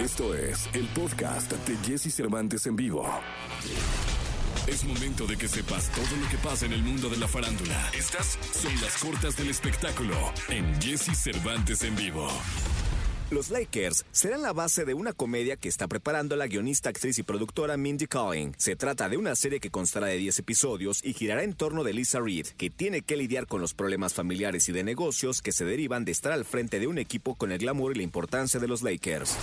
Esto es el podcast de Jesse Cervantes en vivo. Es momento de que sepas todo lo que pasa en el mundo de la farándula. Estas son las cortas del espectáculo en Jesse Cervantes en vivo. Los Lakers serán la base de una comedia que está preparando la guionista, actriz y productora Mindy Kaling. Se trata de una serie que constará de 10 episodios y girará en torno de Lisa Reed, que tiene que lidiar con los problemas familiares y de negocios que se derivan de estar al frente de un equipo con el glamour y la importancia de los Lakers.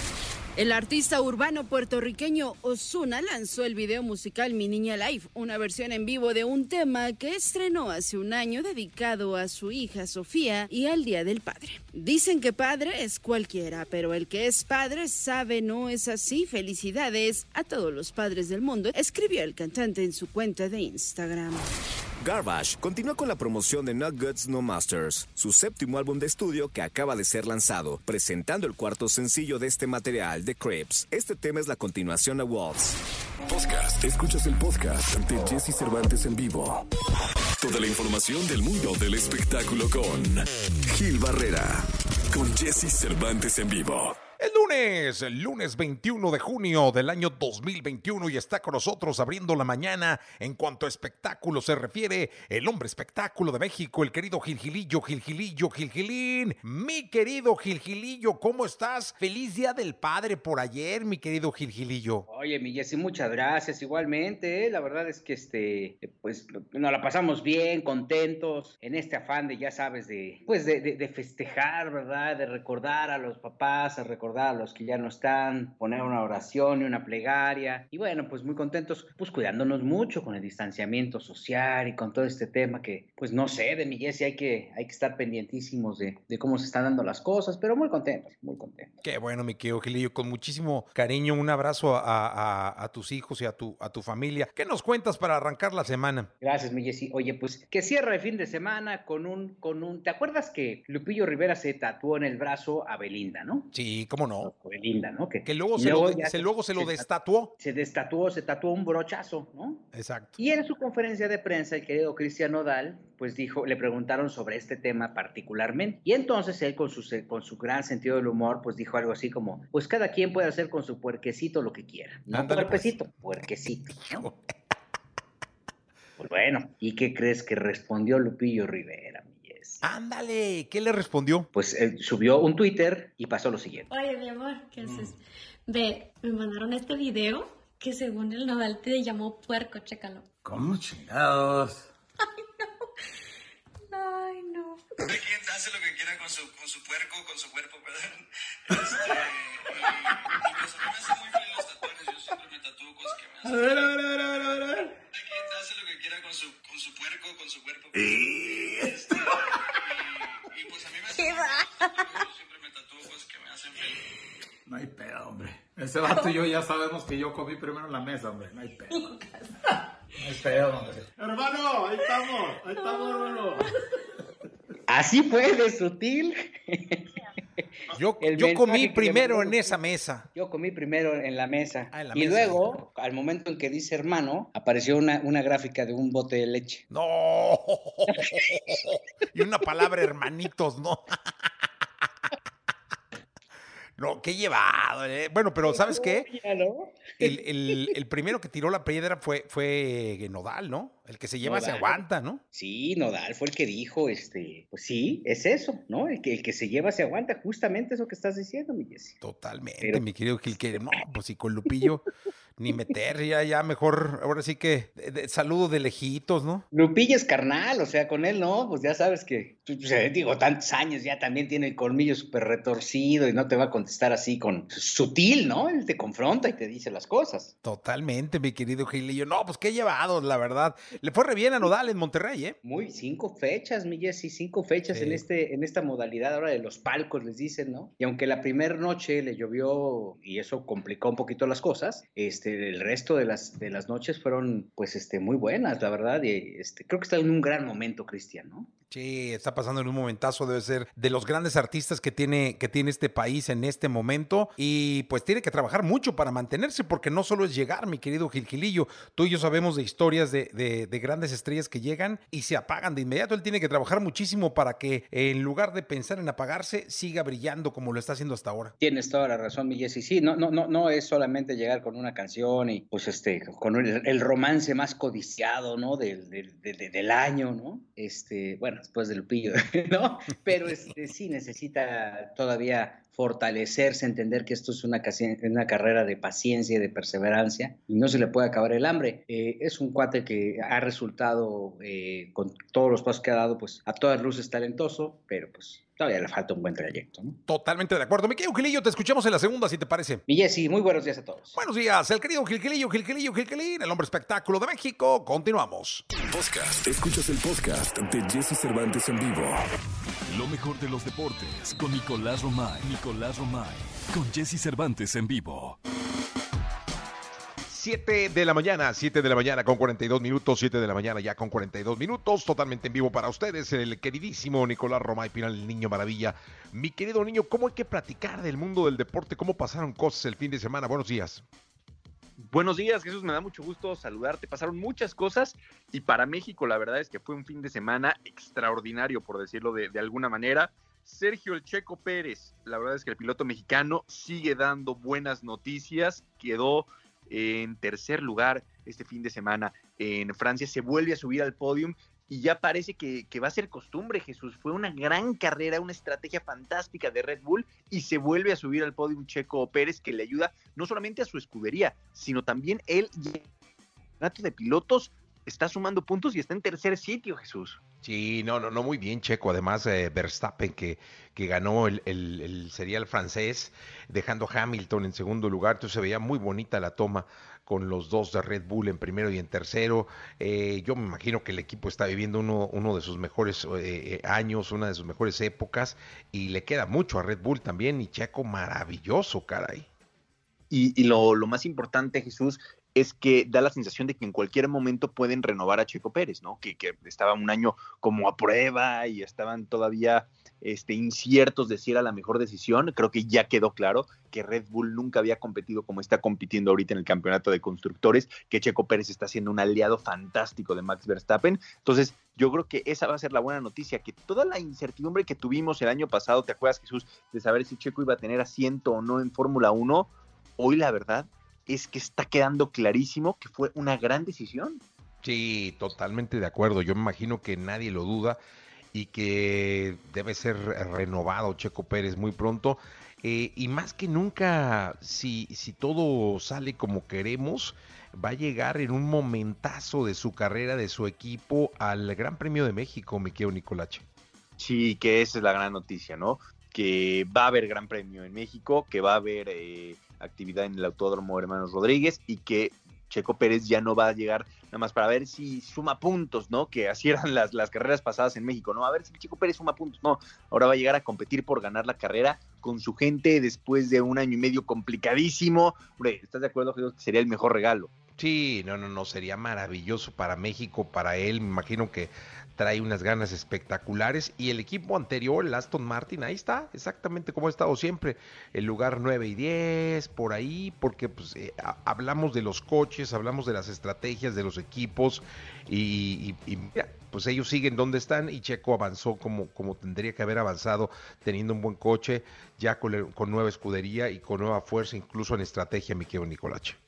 El artista urbano puertorriqueño Osuna lanzó el video musical Mi Niña Life, una versión en vivo de un tema que estrenó hace un año dedicado a su hija Sofía y al Día del Padre. Dicen que padre es cualquiera, pero el que es padre sabe no es así. Felicidades a todos los padres del mundo, escribió el cantante en su cuenta de Instagram. Garbage continúa con la promoción de Not Goods No Masters, su séptimo álbum de estudio que acaba de ser lanzado, presentando el cuarto sencillo de este material, The Crips. Este tema es la continuación a Wolves. Podcast. Escuchas el podcast de Jesse Cervantes en vivo. Toda la información del mundo del espectáculo con Gil Barrera. Con Jesse Cervantes en vivo. El lunes, el lunes 21 de junio del año 2021 y está con nosotros abriendo la mañana en cuanto a espectáculo se refiere el hombre espectáculo de México, el querido Gilgilillo, Gilgilillo, Gilgilín. Mi querido Gilgilillo, ¿cómo estás? Feliz Día del Padre por ayer, mi querido Gilgilillo. Oye, mi Jessy, muchas gracias. Igualmente, ¿eh? la verdad es que este, pues nos la pasamos bien, contentos, en este afán de, ya sabes, de, pues de, de- de festejar, ¿verdad? De recordar a los papás, a recordar a los que ya no están, poner una oración y una plegaria. Y bueno, pues muy contentos, pues cuidándonos mucho con el distanciamiento social y con todo este tema que, pues no sé, de mi Jessy hay que, hay que estar pendientísimos de, de cómo se están dando las cosas, pero muy contentos, muy contentos. Qué bueno, mi querido Gilillo, con muchísimo cariño, un abrazo a, a- a tus hijos y a tu, a tu familia. ¿Qué nos cuentas para arrancar la semana? Gracias, mi Jessy. Oye, pues que cierra el fin de semana con un, con un. ¿Te acuerdas que Lupillo Rivera se tatuó en el brazo a Belinda, no? Sí, cómo no. Belinda, ¿no? Que luego se, lo, se- luego se lo destatuó. Se destatuó, se tatuó un brochazo, ¿no? Exacto. Y en su conferencia de prensa, el querido Cristian Nodal, pues dijo, le preguntaron sobre este tema particularmente. Y entonces él, con su, se- con su gran sentido del humor, pues dijo algo así como: Pues cada quien puede hacer con su puerquecito lo que quiera. No Ándale, pues. puerquecito, puerquecito. ¿no? Pues bueno, ¿y qué crees que respondió Lupillo Rivera? Ándale, ¿qué le respondió? Pues él subió un Twitter y pasó lo siguiente. Oye, mi amor, ¿qué haces? Ve, me mandaron este video que según el Nodal te llamó puerco, chécalo. ¿Cómo chingados? Ay, no. Cada quien hace lo que quiera con su, con su puerco, con su cuerpo, perdón. Este, y, y pues a mí me hacen muy feliz los tatuajes. Yo siempre me tatúo cosas que me A hacen. ver, a ver, a ver, a ver, a ver, a ver. Cada quien hace lo que quiera con su, con su puerco, con su cuerpo. Este, y, y pues a mí me hacen muy feliz los tatuajes. Yo siempre me tatúo cosas que me hacen feliz. No hay pedo, hombre. Ese vato y yo ya sabemos que yo comí primero en la mesa, hombre. No hay pedo. No hay pedo, hombre. Hermano, ahí estamos. Ahí estamos, hermano. Así fue de sutil. Yo, comí primero en esa mesa. Yo comí primero en la mesa. Ah, en la y mesa, luego, al momento en que dice hermano, apareció una, una gráfica de un bote de leche. No. Y una palabra, hermanitos, ¿no? No, qué llevado. eh. Bueno, pero ¿sabes qué? El, el- el primero que tiró la piedra fue, fue Nodal, ¿no? El que se lleva se aguanta, ¿no? Sí, Nodal fue el que dijo, este, pues sí, es eso, ¿no? El que, el que se lleva se aguanta, justamente eso que estás diciendo, mi Jessy. Totalmente, Pero- mi querido Gil, que no, pues si con Lupillo ni meter, ya, ya mejor, ahora sí que de- de- saludo de lejitos, ¿no? Lupilla es carnal, o sea, con él no, pues ya sabes que, pues, eh, digo, tantos años, ya también tiene el colmillo súper retorcido y no te va a contestar así con sutil, ¿no? Él te confronta y te dice las cosas. Totalmente, mi querido Gilillo. No, pues qué llevado, la verdad. Le fue re bien a Nodal en Monterrey, ¿eh? Muy, cinco fechas, mi Jessy, cinco fechas Sí. en, este, en esta modalidad ahora de los palcos, les dicen, ¿no? Y aunque la primera noche le llovió y eso complicó un poquito las cosas, este, el resto de las, de las noches fueron, pues, este, muy buenas, la verdad, y este, creo que está en un gran momento, Cristian, ¿no? Sí, está pasando en un momentazo, debe ser de los grandes artistas que tiene, que tiene este país en este momento y pues tiene que trabajar mucho para mantenerse porque no solo es llegar, mi querido Gilgilillo, tú y yo sabemos de historias de, de, grandes estrellas que llegan y se apagan de inmediato, él tiene que trabajar muchísimo para que en lugar de pensar en apagarse, siga brillando como lo está haciendo hasta ahora. Tienes toda la razón, mi Jessy, sí, no, no, no, no es solamente llegar con una canción y pues este, con el, romance más codiciado, ¿no? Del, del, del año, ¿no? Este, bueno, después del Lupillo, ¿no? Pero este, sí necesita todavía fortalecerse, entender que esto es una, una carrera de paciencia y de perseverancia y no se le puede acabar el hambre. Eh, es un cuate que ha resultado, eh, con todos los pasos que ha dado, pues a todas luces talentoso, pero pues todavía le falta un buen trayecto. ¿no? Totalmente de acuerdo. Mi querido Gilillo, te escuchamos en la segunda, si te parece. Y Jessy, muy buenos días a todos. Buenos días, el querido Gilquilillo, Gilquilillo, Gilquilín, el hombre espectáculo de México. Continuamos. Podcast. Escuchas el podcast de Jesse Cervantes en vivo. Lo mejor de los deportes con Nicolás Romay. Nicolás Romay. Con Jesse Cervantes en vivo. 7 de la mañana, 7 de la mañana con 42 minutos, 7 de la mañana ya con 42 minutos, totalmente en vivo para ustedes, el queridísimo Nicolás Romay Pinal, el niño maravilla. Mi querido niño, ¿cómo hay que platicar del mundo del deporte? ¿Cómo pasaron cosas el fin de semana? Buenos días. Buenos días, Jesús, me da mucho gusto saludarte. Pasaron muchas cosas y para México la verdad es que fue un fin de semana extraordinario, por decirlo de, alguna manera. Sergio El Checo Pérez, la verdad es que el piloto mexicano sigue dando buenas noticias, quedó en tercer lugar este fin de semana en Francia, se vuelve a subir al podium y ya parece que, va a ser costumbre, Jesús. Fue una gran carrera, una estrategia fantástica de Red Bull y se vuelve a subir al podium Checo Pérez que le ayuda no solamente a su escudería, sino también él, el de pilotos, está sumando puntos y está en tercer sitio, Jesús. Sí, no, no, no, muy bien, Checo. Además, eh, Verstappen, que, que ganó el, el, serial francés, dejando Hamilton en segundo lugar. Entonces se veía muy bonita la toma con los dos de Red Bull en primero y en tercero. Eh, yo me imagino que el equipo está viviendo uno, uno de sus mejores eh, años, una de sus mejores épocas, y le queda mucho a Red Bull también. Y Checo, maravilloso, caray. Y, y lo, lo, más importante, Jesús, es que da la sensación de que en cualquier momento pueden renovar a Checo Pérez, ¿no? Que, estaba un año como a prueba y estaban todavía este, inciertos de si era la mejor decisión. Creo que ya quedó claro que Red Bull nunca había competido como está compitiendo ahorita en el campeonato de constructores, que Checo Pérez está siendo un aliado fantástico de Max Verstappen. Entonces, yo creo que esa va a ser la buena noticia, que toda la incertidumbre que tuvimos el año pasado, ¿te acuerdas Jesús? De saber si Checo iba a tener asiento o no en Fórmula 1, hoy la verdad es que está quedando clarísimo que fue una gran decisión. Sí, totalmente de acuerdo. Yo me imagino que nadie lo duda y que debe ser renovado Checo Pérez muy pronto. Eh, y más que nunca, si, si todo sale como queremos, va a llegar en un momentazo de su carrera, de su equipo, al Gran Premio de México, me quiero Nicolache. Sí, que esa es la gran noticia, ¿no? Que va a haber Gran Premio en México, que va a haber eh, actividad en el Autódromo Hermanos Rodríguez y que Checo Pérez ya no va a llegar nada más para ver si suma puntos, ¿no? Que así eran las, las carreras pasadas en México, ¿no? A ver si Checo Pérez suma puntos, no. Ahora va a llegar a competir por ganar la carrera con su gente después de un año y medio complicadísimo. Hombre, ¿estás de acuerdo que sería el mejor regalo? Sí, no, no, no, sería maravilloso para México, para él. Me imagino que trae unas ganas espectaculares. Y el equipo anterior, el Aston Martin, ahí está, exactamente como ha estado siempre, el lugar 9 y 10, por ahí, porque pues, eh, hablamos de los coches, hablamos de las estrategias de los equipos y, pues ellos siguen donde están y Checo avanzó como, como tendría que haber avanzado, teniendo un buen coche, ya con, con nueva escudería y con nueva fuerza, incluso en estrategia, mi querido Nicolache.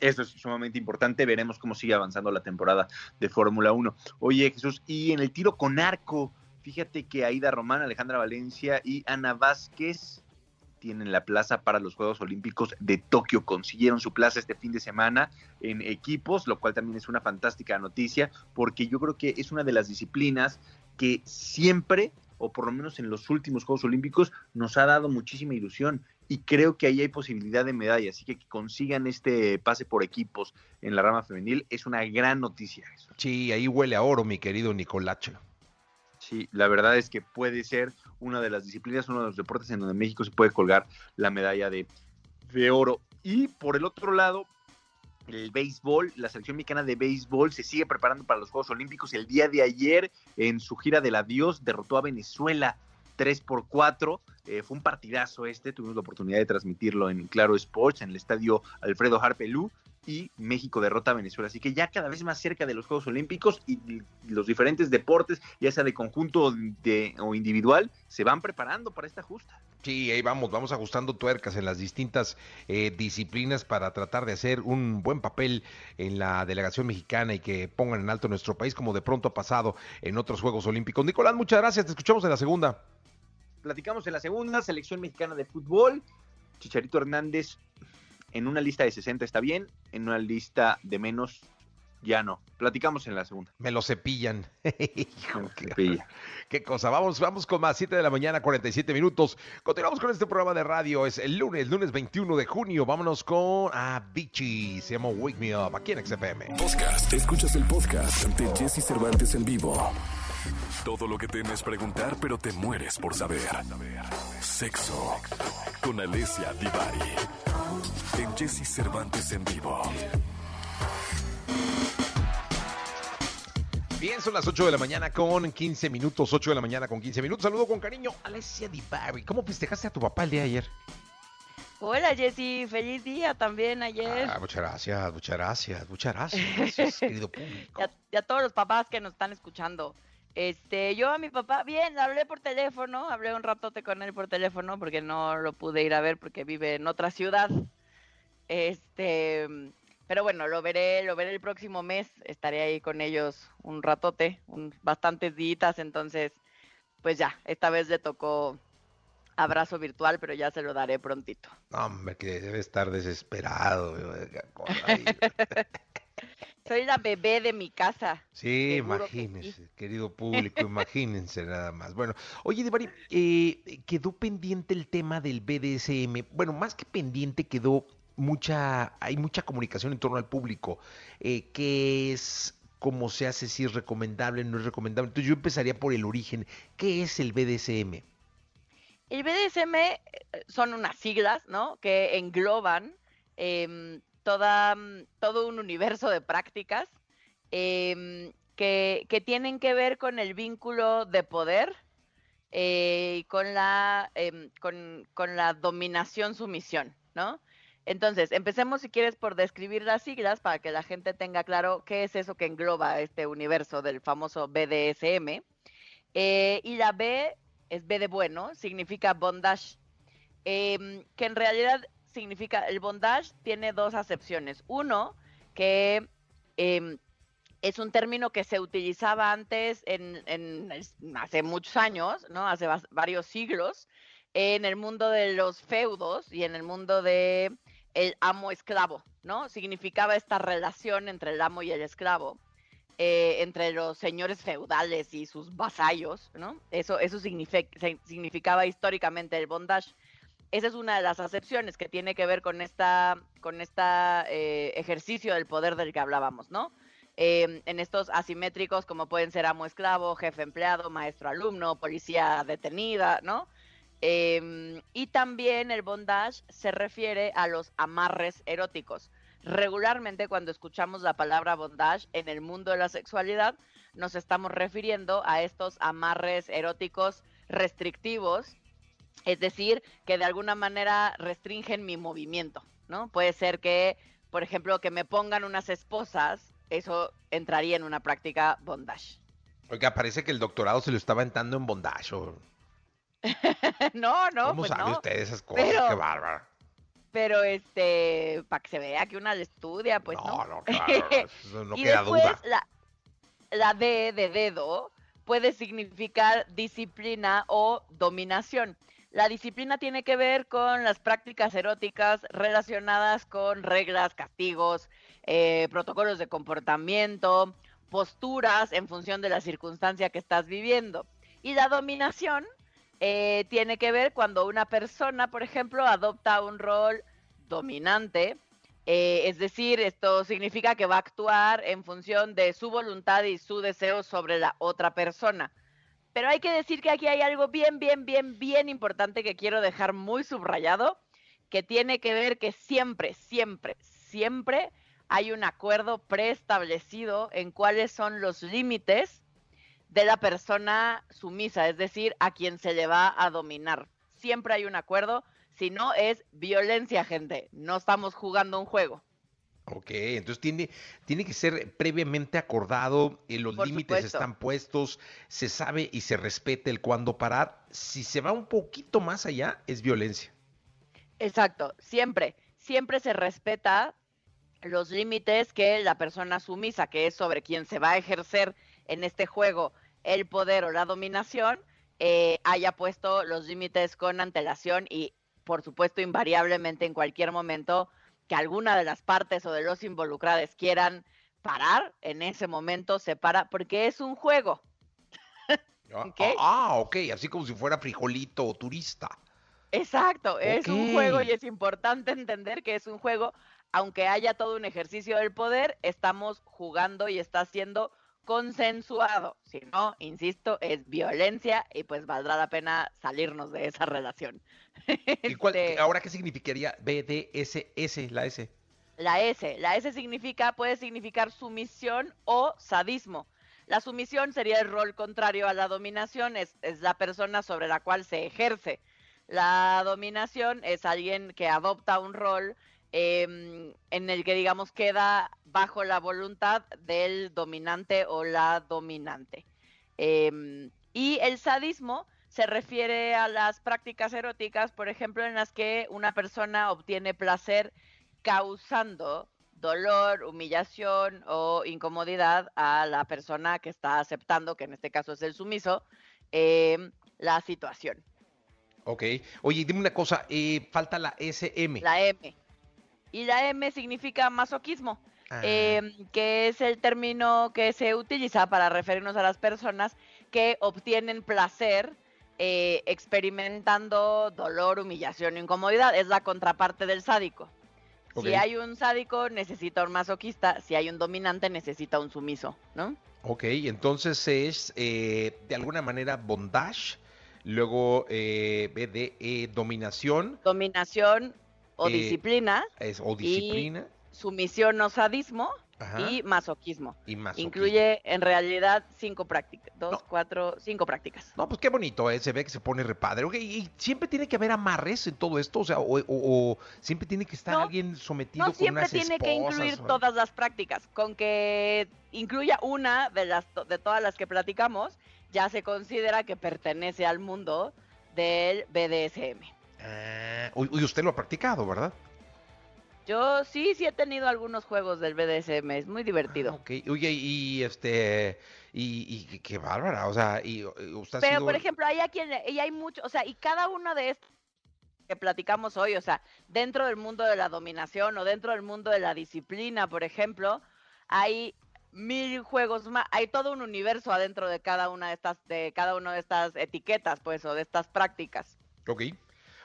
Eso es sumamente importante. Veremos cómo sigue avanzando la temporada de Fórmula 1. Oye, Jesús, y en el tiro con arco, fíjate que Aida Román, Alejandra Valencia y Ana Vázquez tienen la plaza para los Juegos Olímpicos de Tokio. Consiguieron su plaza este fin de semana en equipos, lo cual también es una fantástica noticia, porque yo creo que es una de las disciplinas que siempre, o por lo menos en los últimos Juegos Olímpicos, nos ha dado muchísima ilusión y creo que ahí hay posibilidad de medalla, así que que consigan este pase por equipos en la rama femenil es una gran noticia. Sí, ahí huele a oro, mi querido Nicolache. Sí, la verdad es que puede ser una de las disciplinas, uno de los deportes en donde México se puede colgar la medalla de, de oro. Y por el otro lado, el béisbol, la selección mexicana de béisbol se sigue preparando para los Juegos Olímpicos. El día de ayer, en su gira del adiós, derrotó a Venezuela 3 por 4. Eh, fue un partidazo este, tuvimos la oportunidad de transmitirlo en Claro Sports, en el estadio Alfredo Harpelú y México derrota a Venezuela. Así que ya cada vez más cerca de los Juegos Olímpicos y los diferentes deportes, ya sea de conjunto o individual, se van preparando para esta justa. Sí, ahí vamos, vamos ajustando tuercas en las distintas eh, disciplinas para tratar de hacer un buen papel en la delegación mexicana y que pongan en alto nuestro país como de pronto ha pasado en otros Juegos Olímpicos. Nicolás, muchas gracias, te escuchamos en la segunda. Platicamos en la segunda, selección mexicana de fútbol. Chicharito Hernández en una lista de 60 está bien, en una lista de menos ya no. Platicamos en la segunda. Me lo cepillan. Hijo, qué, qué, cosa. Vamos, vamos con más 7 de la mañana, 47 minutos. Continuamos con este programa de radio. Es el lunes, lunes 21 de junio. Vámonos con a ah, Bichi. Se llama Wake Me Up aquí en XFM. Podcast. Escuchas el podcast ante Jesse Cervantes en vivo. Todo lo que temes preguntar, pero te mueres por saber. Sexo con Alessia Divari. En Jesse Cervantes en vivo. Bien, son las 8 de la mañana con 15 minutos, 8 de la mañana con 15 minutos. Saludo con cariño, Alessia Divari. ¿Cómo festejaste a tu papá el día de ayer? Hola Jessy, feliz día también ayer. Ah, muchas gracias, muchas gracias, muchas gracias, querido público. Y a, todos los papás que nos están escuchando. Este, yo a mi papá, bien, hablé por teléfono, hablé un ratote con él por teléfono porque no lo pude ir a ver porque vive en otra ciudad. Este, pero bueno, lo veré, lo veré el próximo mes, estaré ahí con ellos un ratote, un, bastantes días, entonces, pues ya, esta vez le tocó abrazo virtual, pero ya se lo daré prontito. Hombre, que debe estar desesperado. Soy la bebé de mi casa. Sí, imagínense, querido público, imagínense nada más. Bueno, oye, Devari, eh, quedó pendiente el tema del BDSM. Bueno, más que pendiente, quedó mucha, hay mucha comunicación en torno al público. Eh, ¿Qué es? ¿Cómo se hace? Si es recomendable, no es recomendable. Entonces yo empezaría por el origen. ¿Qué es el BDSM? El BDSM eh, son unas siglas, ¿no? Que engloban em, toda, mm, todo un universo de prácticas em, que, tienen que ver con el vínculo de poder eh, y con la, em, con, la dominación-sumisión, ¿no? Entonces, empecemos si quieres por describir las siglas para que la gente tenga claro qué es eso que engloba este universo del famoso BDSM. Eh, y la B es B de bueno, significa bondage, em, que en realidad significa, el bondage tiene dos acepciones. Uno, que em, es un término que se utilizaba antes en, hace muchos años, ¿no? Hace varios siglos, en el mundo de los feudos y en el mundo de amo esclavo, ¿no? Significaba esta relación entre el amo y el esclavo, eh, entre los señores feudales y sus vasallos, ¿no? Eso, eso significaba históricamente el bondage. Esa es una de las acepciones que tiene que ver con esta, con esta eh, ejercicio del poder del que hablábamos, ¿no? Em, en estos asimétricos como pueden ser amo esclavo, jefe empleado, maestro alumno, policía detenida, ¿no? Em, y también el bondage se refiere a los amarres eróticos. Regularmente cuando escuchamos la palabra bondage en el mundo de la sexualidad, nos estamos refiriendo a estos amarres eróticos restrictivos es decir, que de alguna manera restringen mi movimiento, ¿no? Puede ser que, por ejemplo, que me pongan unas esposas, eso entraría en una práctica bondage. Oiga, parece que el doctorado se lo estaba entrando en bondage. no, no. ¿Cómo pues sabe usted esas cosas? Qué bárbaro. Pero este, para que se vea que una le estudia, pues no. No, claro, no y queda duda. La, la D de dedo puede significar disciplina o dominación. La disciplina tiene que ver con las prácticas eróticas relacionadas con reglas, castigos, eh, protocolos de comportamiento, posturas en función de la circunstancia que estás viviendo. Y la dominación eh, tiene que ver cuando una persona, por ejemplo, adopta un rol dominante, eh, es decir, esto significa que va a actuar en función de su voluntad y su deseo sobre la otra persona. Pero hay que decir que aquí hay algo bien, bien, bien, bien importante que quiero dejar muy subrayado, que tiene que ver que siempre, siempre, siempre hay un acuerdo preestablecido en cuáles son los límites de la persona sumisa, es decir, a quien se le va a dominar. Siempre hay un acuerdo, si no es violencia, gente. No estamos jugando un juego. Ok, entonces tiene, tiene que ser previamente acordado, eh, los Por límites supuesto. están puestos, se sabe y se respeta el cuándo parar. Si se va un poquito más allá, es violencia. Exacto, siempre, siempre se respeta los límites que la persona sumisa, que es sobre quien se va a ejercer en este juego el poder o la dominación, eh, haya puesto los límites con antelación y, por supuesto, invariablemente en cualquier momento que alguna de las partes o de los involucrados quieran parar, en ese momento se para, porque es un juego. Ah, Ok. ah, ok, así como si fuera frijolito o turista. Exacto, es un juego y es importante entender que es un juego, aunque haya todo un ejercicio del poder, estamos jugando y está siendo consensuado. Si no, insisto, es violencia y pues valdrá la pena salirnos de esa relación. ¿Y cuál- Este, ahora qué significaría BDSS, la S? La S, la S significa, puede significar sumisión o sadismo. La sumisión sería el rol contrario a la dominación, es, es la persona sobre la cual se ejerce. La dominación es alguien que adopta un rol em, en el que, digamos, queda bajo la voluntad del dominante o la dominante. Em, y el sadismo se refiere a las prácticas eróticas, por ejemplo, en las que una persona obtiene placer causando dolor, humillación o incomodidad a la persona que está aceptando, que en este caso es el sumiso, em, la situación. Ok. Oye, dime una cosa, eh, falta la SM. La M. Y la M significa masoquismo, Ah, em, que es el término que se utiliza para referirnos a las personas que obtienen placer eh, experimentando dolor, humillación incomodidad. Es la contraparte del sádico. Ok. Si hay un sádico, necesita un masoquista. Si hay un dominante, necesita un sumiso, ¿no? Ok, entonces es eh, de alguna manera bondage, luego eh, BDE dominación Dominación o Eh, disciplina, es, o disciplina sumisión o sadismo ajá, y masoquismo. y masoquismo. Incluye en realidad cinco prácticas, dos, cuatro, cinco prácticas. No, pues qué bonito, eh, se ve que se pone repadre. Ok, y siempre tiene que haber amarres en todo esto, o sea, o, o- o siempre tiene que estar No, alguien sometido No con siempre unas tiene que incluir esposas, todas las prácticas. Con que incluya una de las de todas las que platicamos, ya se considera que pertenece al mundo del BDSM. Ah, uy, usted lo ha practicado, ¿verdad? Yo sí, sí he tenido algunos juegos del BDSM, es muy divertido. Ok, oye, y este, y, y qué- bárbara, o sea, y, usted ha Pero, sido- por ejemplo, hay a quien, y hay mucho, o sea, y cada uno de estos que platicamos hoy, o sea, dentro del mundo de la dominación o dentro del mundo de la disciplina, por ejemplo, hay mil juegos más, hay todo un universo adentro de cada una de estas, de cada una de estas etiquetas, pues, o de estas prácticas. Ok.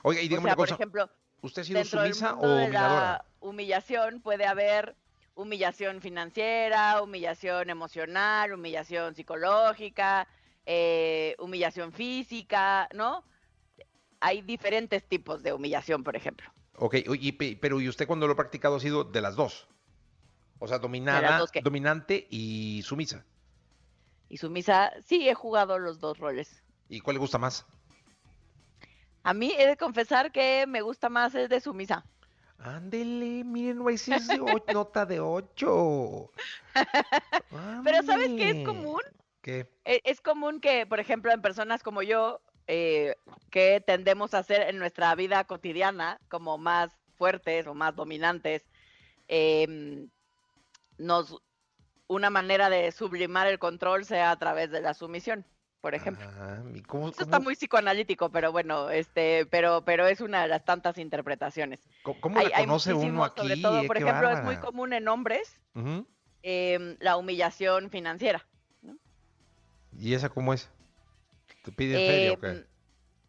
Oiga, y O dígame sea, una por cosa, ejemplo, ¿usted ha sido sumisa o de dominadora? la humillación puede haber humillación financiera, humillación emocional, humillación psicológica, eh, humillación física, ¿no? Hay diferentes tipos de humillación, por ejemplo. Ok, pe- pero ¿y usted cuando lo ha practicado ha sido de las dos? O sea, dominada, dos dominante y sumisa. Y sumisa, sí, he jugado los dos roles. ¿Y cuál le gusta más? A mí he de confesar que me gusta más el de sumisa. Ándele, miren, no es es nota de ocho. Pero ¿sabes qué es común? ¿Qué? E- Es común que, por ejemplo, en personas como yo, eh, que tendemos a ser en nuestra vida cotidiana como más fuertes o más dominantes, em, nos una manera de sublimar el control sea a través de la sumisión, por ejemplo. Ah, ¿y cómo, Eso está cómo- muy psicoanalítico, pero bueno, este, pero, pero es una de las tantas interpretaciones. cómo- cómo la conoce uno muchísimos, aquí? Sobre todo, eh? por ejemplo, es muy común en hombres Ujú. em, la humillación financiera. ¿Y esa cómo es? ¿Te pide feria o qué? Em,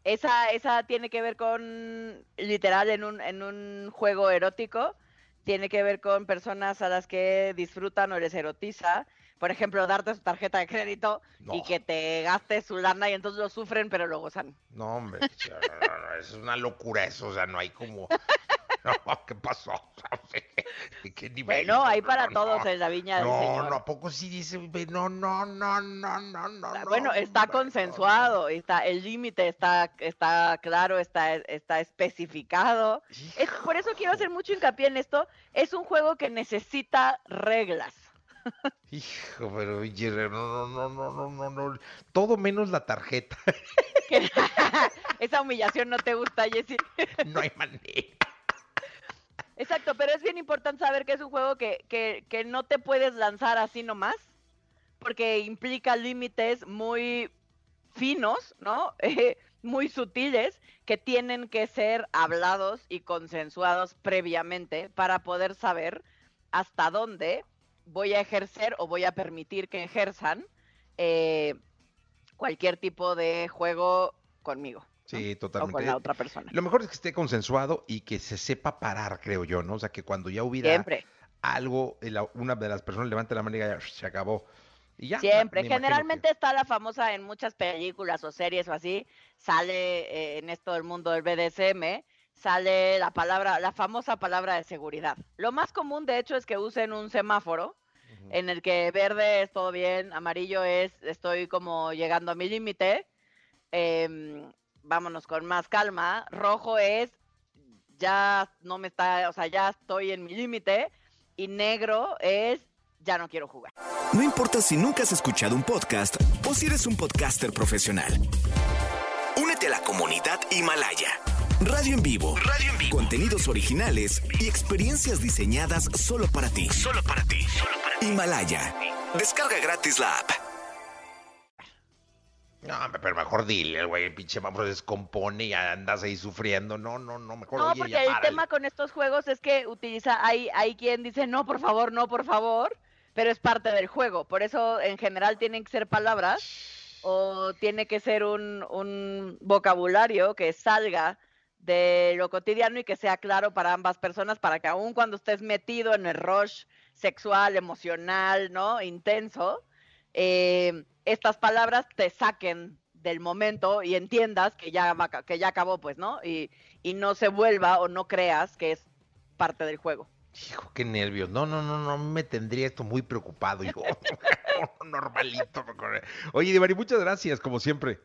Esa, esa tiene que ver con, literal, en un, en un juego erótico, tiene que ver con personas a las que disfrutan o les erotiza. Por ejemplo, darte su tarjeta de crédito y que te gastes su lana y entonces lo sufren, pero lo gozan. No, hombre, es una locura eso, o sea, no hay como... No, ¿qué pasó? ¿Qué nivel? Bueno, hay para no, todos en la viña del No, Señor. no, ¿a poco sí dice? No, no, no, no, no, no. Ah, no, Bueno, está consensuado, está el límite está está claro, está está especificado. Es por eso quiero hacer mucho hincapié en esto. Es un juego que necesita reglas. Hijo, pero no, no, no, no, no, no, no. Todo menos la tarjeta. Esa humillación no te gusta, Jessy. No hay manera. Exacto, pero es bien importante saber que es un juego que, que, que no te puedes lanzar así nomás, porque implica límites muy finos, ¿no? Eh, muy sutiles, que tienen que ser hablados y consensuados previamente para poder saber hasta dónde voy a ejercer o voy a permitir que ejerzan eh, cualquier tipo de juego conmigo. Sí, O totalmente. con la otra persona. Lo mejor es que esté consensuado y que se sepa parar, creo yo, ¿no? O sea, que cuando ya hubiera Siempre. algo, una de las personas levante la mano y diga, "Ya, se acabó. Y ya. Siempre, generalmente está la famosa en muchas películas o series o así, sale eh, en esto del mundo del BDSM, sale la palabra, la famosa palabra de seguridad. Lo más común, de hecho, es que usen un semáforo en el que verde es todo bien, amarillo es estoy como llegando a mi límite, em, vámonos con más calma, rojo es ya no me está, o sea, ya estoy en mi límite, y negro es ya no quiero jugar. No importa si nunca has escuchado un podcast o si eres un podcaster profesional. Únete a la comunidad Himalaya. Radio en vivo. Radio en vivo. Contenidos originales y experiencias diseñadas solo para ti. Solo para ti. Himalaya. Descarga gratis la app. No, pero mejor dile, el güey, el pinche vamos se descompone y andas ahí sufriendo. No, no, no, mejor No, oye, porque ya el párale. tema con estos juegos es que utiliza, hay, hay quien dice no, por favor, no, por favor, pero es parte del juego. Por eso, en general, tienen que ser palabras o tiene que ser un, un vocabulario que salga de lo cotidiano y que sea claro para ambas personas, para que aun cuando estés metido en el rush sexual, emocional, ¿no? Intenso, eh, estas palabras te saquen del momento y entiendas que ya, va que ya acabó, pues, ¿no? Y, y no se vuelva o no creas que es parte del juego. Hijo, qué nervios. No, no, no, no me tendría esto muy preocupado. Yo, normalito. Oye, Divari, muchas gracias, como siempre.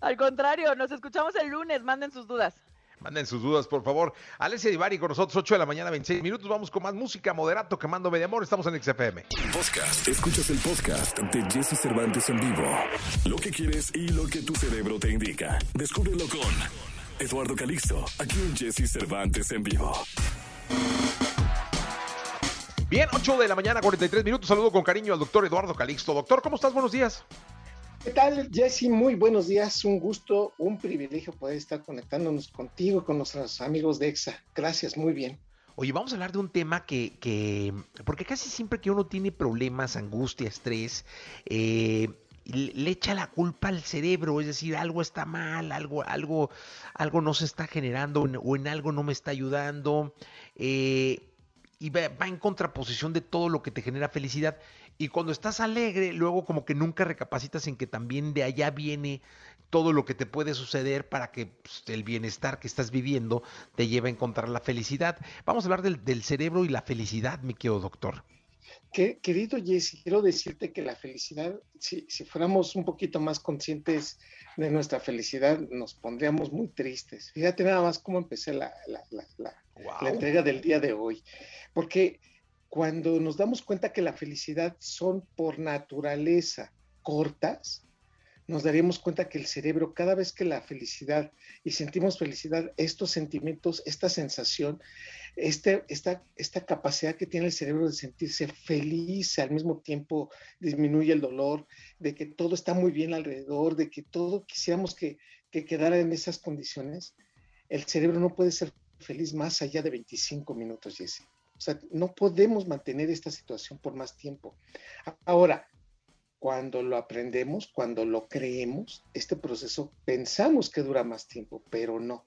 Al contrario, nos escuchamos el lunes, manden sus dudas. Manden sus dudas, por favor. Alessia Divari con nosotros, 8 de la mañana, 26 minutos. Vamos con más música, moderato, quemando media amor. Estamos en XFM. Podcast. Escuchas el podcast de Jesse Cervantes en vivo. Lo que quieres y lo que tu cerebro te indica. Descúbrelo con Eduardo Calixto, aquí en Jesse Cervantes en vivo. Bien, 8 de la mañana, 43 minutos. Saludo con cariño al doctor Eduardo Calixto. Doctor, ¿cómo estás? Buenos días. ¿Qué tal, Jesse? Muy buenos días. Un gusto, un privilegio poder estar conectándonos contigo, con nuestros amigos de EXA. Gracias, muy bien. Oye, vamos a hablar de un tema que, que porque casi siempre que uno tiene problemas, angustia, estrés, eh, le, echa la culpa al cerebro, es decir, algo está mal, algo, algo, algo no se está generando o en, algo no me está ayudando, eh, y va en contraposición de todo lo que te genera felicidad. Y cuando estás alegre, luego como que nunca recapacitas en que también de allá viene todo lo que te puede suceder para que pues, el bienestar que estás viviendo te lleve a encontrar la felicidad. Vamos a hablar del, del cerebro y la felicidad, mi querido doctor. Que- querido Jesse, quiero decirte que la felicidad, si, si fuéramos un poquito más conscientes de nuestra felicidad, nos pondríamos muy tristes. Fíjate nada más cómo empecé la, la- la- la- la entrega del día de hoy. Porque cuando nos damos cuenta que la felicidad son por naturaleza cortas, nos daríamos cuenta que el cerebro, cada vez que la felicidad y sentimos felicidad, estos sentimientos, esta sensación, este, esta, esta capacidad que tiene el cerebro de sentirse feliz, al mismo tiempo disminuye el dolor, de que todo está muy bien alrededor, de que todo quisiéramos que, que quedara en esas condiciones, el cerebro no puede ser feliz más allá de 25 minutos, Jesse. O sea, no podemos mantener esta situación por más tiempo. Ahora, cuando lo aprendemos, cuando lo creemos, este proceso pensamos que dura más tiempo, pero no.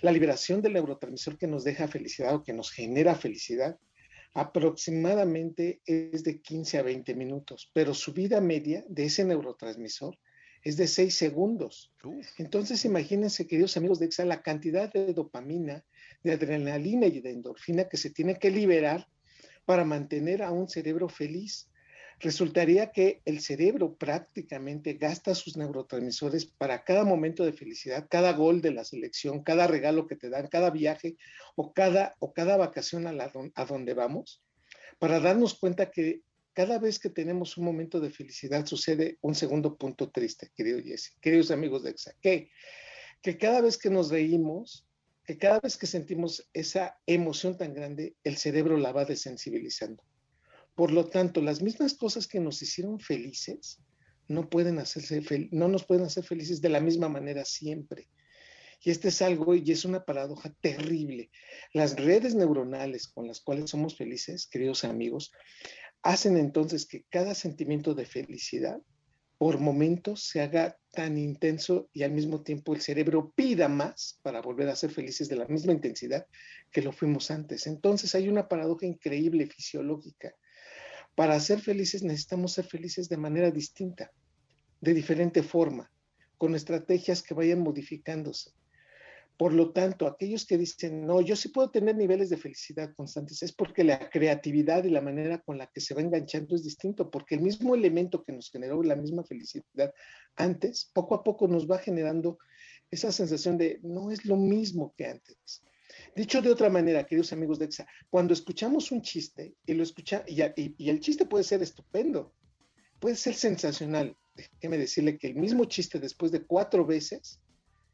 La liberación del neurotransmisor que nos deja felicidad o que nos genera felicidad aproximadamente es de 15 a 20 minutos, pero su vida media de ese neurotransmisor es de 6 segundos. Entonces, imagínense, queridos amigos de EXA, la cantidad de dopamina, de adrenalina y de endorfina que se tiene que liberar para mantener a un cerebro feliz. Resultaría que el cerebro prácticamente gasta sus neurotransmisores para cada momento de felicidad, cada gol de la selección, cada regalo que te dan, cada viaje o cada, o cada vacación a, a donde vamos, para darnos cuenta que cada vez que tenemos un momento de felicidad sucede un segundo punto triste, querido Jesse, queridos amigos de EXA, que, que cada vez que nos reímos, que cada vez que sentimos esa emoción tan grande, el cerebro la va desensibilizando. Por lo tanto, las mismas cosas que nos hicieron felices no, pueden hacerse no nos pueden hacer felices de la misma manera siempre. Y este es algo y es una paradoja terrible. Las redes neuronales con las cuales somos felices, queridos amigos, hacen entonces que cada sentimiento de felicidad por momentos se haga tan intenso y al mismo tiempo el cerebro pida más para volver a ser felices de la misma intensidad que lo fuimos antes. Entonces hay una paradoja increíble fisiológica. Para ser felices necesitamos ser felices de manera distinta, de diferente forma, con estrategias que vayan modificándose. Por lo tanto, aquellos que dicen, no, yo sí puedo tener niveles de felicidad constantes, es porque la creatividad y la manera con la que se va enganchando es distinto, porque el mismo elemento que nos generó la misma felicidad antes, poco a poco nos va generando esa sensación de no es lo mismo que antes. Dicho de otra manera, queridos amigos de EXA, cuando escuchamos un chiste y lo escucha, y, y el chiste puede ser estupendo, puede ser sensacional. Déjeme decirle que el mismo chiste después de cuatro veces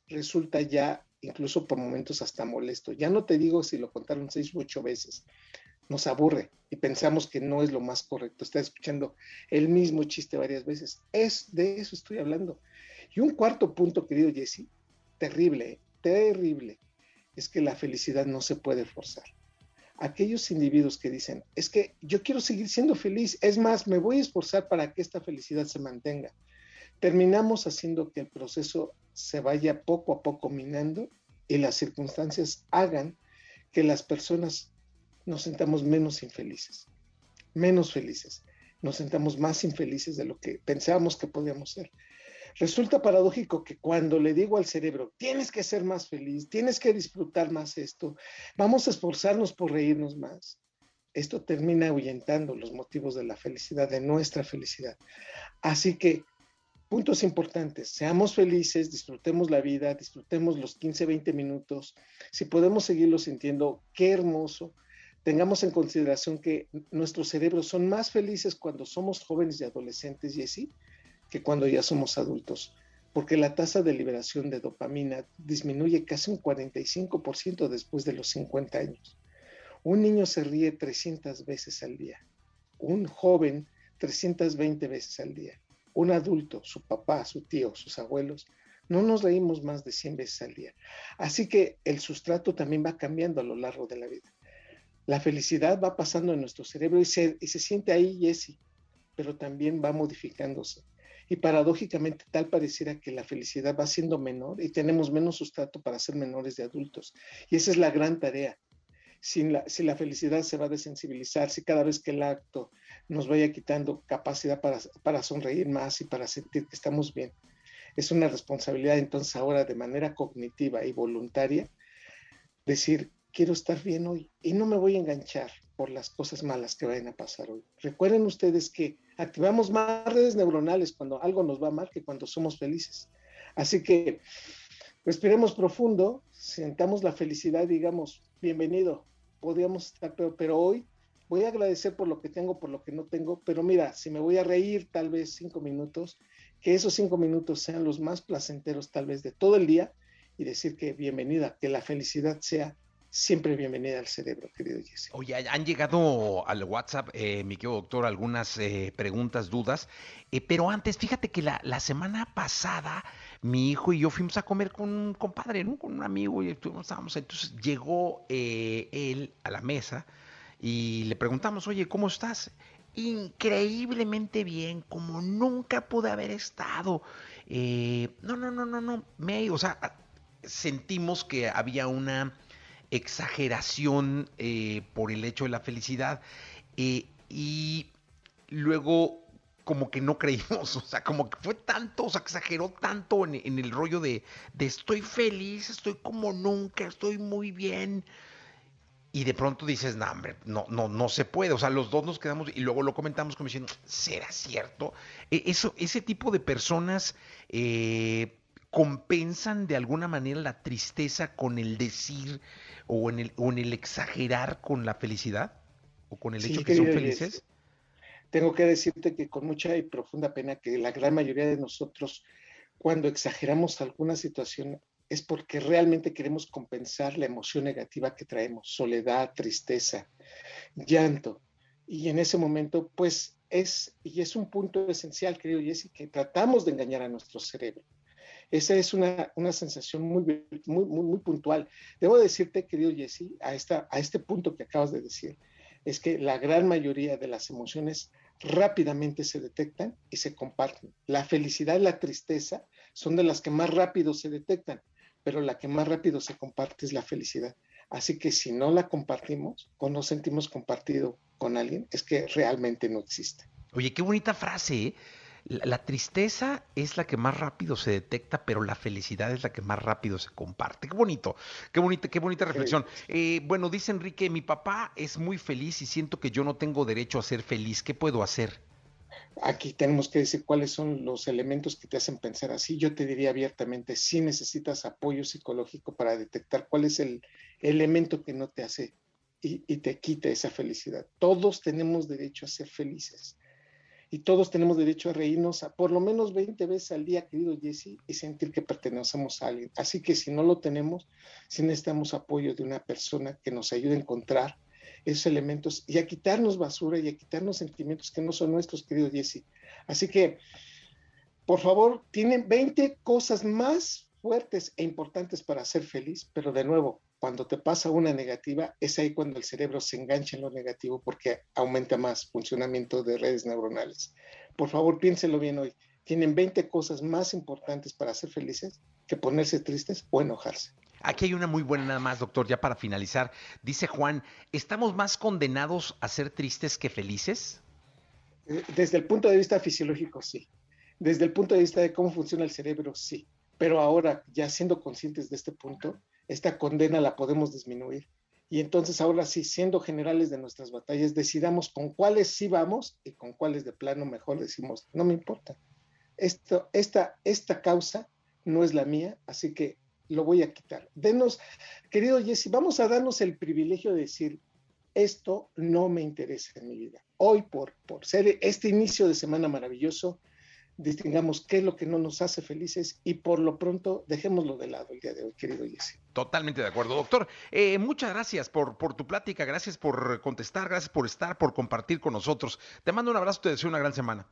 resulta ya incluso por momentos hasta molesto. Ya no te digo si lo contaron seis u ocho veces. Nos aburre y pensamos que no es lo más correcto. Está escuchando el mismo chiste varias veces. Es de eso estoy hablando. Y un cuarto punto, querido Jesse, terrible, terrible, es que la felicidad no se puede forzar. Aquellos individuos que dicen, es que yo quiero seguir siendo feliz, es más, me voy a esforzar para que esta felicidad se mantenga terminamos haciendo que el proceso se vaya poco a poco minando y las circunstancias hagan que las personas nos sentamos menos infelices, menos felices, nos sentamos más infelices de lo que pensábamos que podíamos ser. Resulta paradójico que cuando le digo al cerebro, tienes que ser más feliz, tienes que disfrutar más esto, vamos a esforzarnos por reírnos más, esto termina ahuyentando los motivos de la felicidad, de nuestra felicidad. Así que puntos importantes. Seamos felices, disfrutemos la vida, disfrutemos los 15, 20 minutos. Si podemos seguirlo sintiendo, qué hermoso. Tengamos en consideración que nuestros cerebros son más felices cuando somos jóvenes y adolescentes, y que cuando ya somos adultos, porque la tasa de liberación de dopamina disminuye casi un 45% después de los 50 años. Un niño se ríe 300 veces al día, un joven 320 veces al día un adulto, su papá, su tío, sus abuelos, no nos reímos más de 100 veces al día. Así que el sustrato también va cambiando a lo largo de la vida. La felicidad va pasando en nuestro cerebro y se, y se siente ahí, Jesse, pero también va modificándose. Y paradójicamente tal pareciera que la felicidad va siendo menor y tenemos menos sustrato para ser menores de adultos. Y esa es la gran tarea. Si la, si la felicidad se va a desensibilizar, si cada vez que el acto nos vaya quitando capacidad para, para sonreír más y para sentir que estamos bien. Es una responsabilidad entonces ahora de manera cognitiva y voluntaria decir, quiero estar bien hoy y no me voy a enganchar por las cosas malas que vayan a pasar hoy. Recuerden ustedes que activamos más redes neuronales cuando algo nos va mal que cuando somos felices. Así que respiremos profundo, sentamos la felicidad, digamos, bienvenido, podríamos estar peor, pero hoy voy a agradecer por lo que tengo, por lo que no tengo, pero mira, si me voy a reír tal vez cinco minutos, que esos cinco minutos sean los más placenteros tal vez de todo el día y decir que bienvenida, que la felicidad sea siempre bienvenida al cerebro, querido Jesse. Oye, han llegado al WhatsApp, eh, mi querido doctor, algunas eh, preguntas, dudas, eh, pero antes, fíjate que la, la, semana pasada mi hijo y yo fuimos a comer con un compadre, ¿no? Con un amigo y estábamos, entonces llegó él a la mesa y le preguntamos, oye, ¿cómo estás? Increíblemente bien, como nunca pude haber estado. Eh, no, no, no, no, no, me, o sea, sentimos que había una exageración eh, por el hecho de la felicidad eh, y luego como que no creímos, o sea, como que fue tanto, o sea, exageró tanto en, el rollo de, de estoy feliz, estoy como nunca, estoy muy bien y de pronto dices, no, hombre, no, no, no se puede. O sea, los dos nos quedamos y luego lo comentamos como diciendo, ¿será cierto? E, eso, ese tipo de personas eh, compensan de alguna manera la tristeza con el decir o en el, o en el exagerar con la felicidad o con el hecho que son felices. Tengo que decirte que con mucha y profunda pena que la gran mayoría de nosotros, cuando exageramos alguna situación, es porque realmente queremos compensar la emoción negativa que traemos, soledad, tristeza, llanto. Y en ese momento, pues es, y es un punto esencial, querido Jesse, que tratamos de engañar a nuestro cerebro. Esa es una, sensación muy, muy, muy, puntual. Debo decirte, querido Jesse, a, esta, a este punto que acabas de decir, es que la gran mayoría de las emociones rápidamente se detectan y se comparten. La felicidad y la tristeza son de las que más rápido se detectan pero la que más rápido se comparte es la felicidad. Así que si no la compartimos o no sentimos compartido con alguien, es que realmente no existe. Oye, qué bonita frase. ¿eh? La, tristeza es la que más rápido se detecta, pero la felicidad es la que más rápido se comparte. Qué bonito, qué bonita, qué bonita reflexión. Eh, bueno, dice Enrique, mi papá es muy feliz y siento que yo no tengo derecho a ser feliz. ¿Qué puedo hacer? Aquí tenemos que decir cuáles son los elementos que te hacen pensar así. Yo te diría abiertamente, si necesitas apoyo psicológico para detectar cuál es el elemento que no te hace y, te quita esa felicidad. Todos tenemos derecho a ser felices y todos tenemos derecho a reírnos a por lo menos 20 veces al día, querido Jesse, y sentir que pertenecemos a alguien. Así que si no lo tenemos, si necesitamos apoyo de una persona que nos ayude a encontrar esos elementos y a quitarnos basura y a quitarnos sentimientos que no son nuestros, querido Jesse. Así que, por favor, tienen 20 cosas más fuertes e importantes para ser feliz, pero de nuevo, cuando te pasa una negativa, es ahí cuando el cerebro se engancha en lo negativo porque aumenta más funcionamiento de redes neuronales. Por favor, piénselo bien hoy. Tienen 20 cosas más importantes para ser felices que ponerse tristes o enojarse. Aquí hay una muy buena nada más, doctor, ya para finalizar. Dice Juan, ¿estamos más condenados a ser tristes que felices? Eh, desde el punto de vista fisiológico, sí. Desde el punto de vista de cómo funciona el cerebro, sí. Pero ahora, ya siendo conscientes de este punto, esta condena la podemos disminuir. Y entonces ahora sí, siendo generales de nuestras batallas, decidamos con cuáles sí vamos y con cuáles de plano mejor decimos, no me importa. Esto, esta, esta causa no es la mía, así que lo voy a quitar. Denos, querido Jesse, vamos a darnos el privilegio de decir, esto no me interesa en mi vida. Hoy, por, por ser este inicio de semana maravilloso, distingamos qué es lo que no nos hace felices y por lo pronto dejémoslo de lado el día de hoy, querido Jesse. Totalmente de acuerdo, doctor. Eh, muchas gracias por, por tu plática, gracias por contestar, gracias por estar, por compartir con nosotros. Te mando un abrazo, te deseo una gran semana.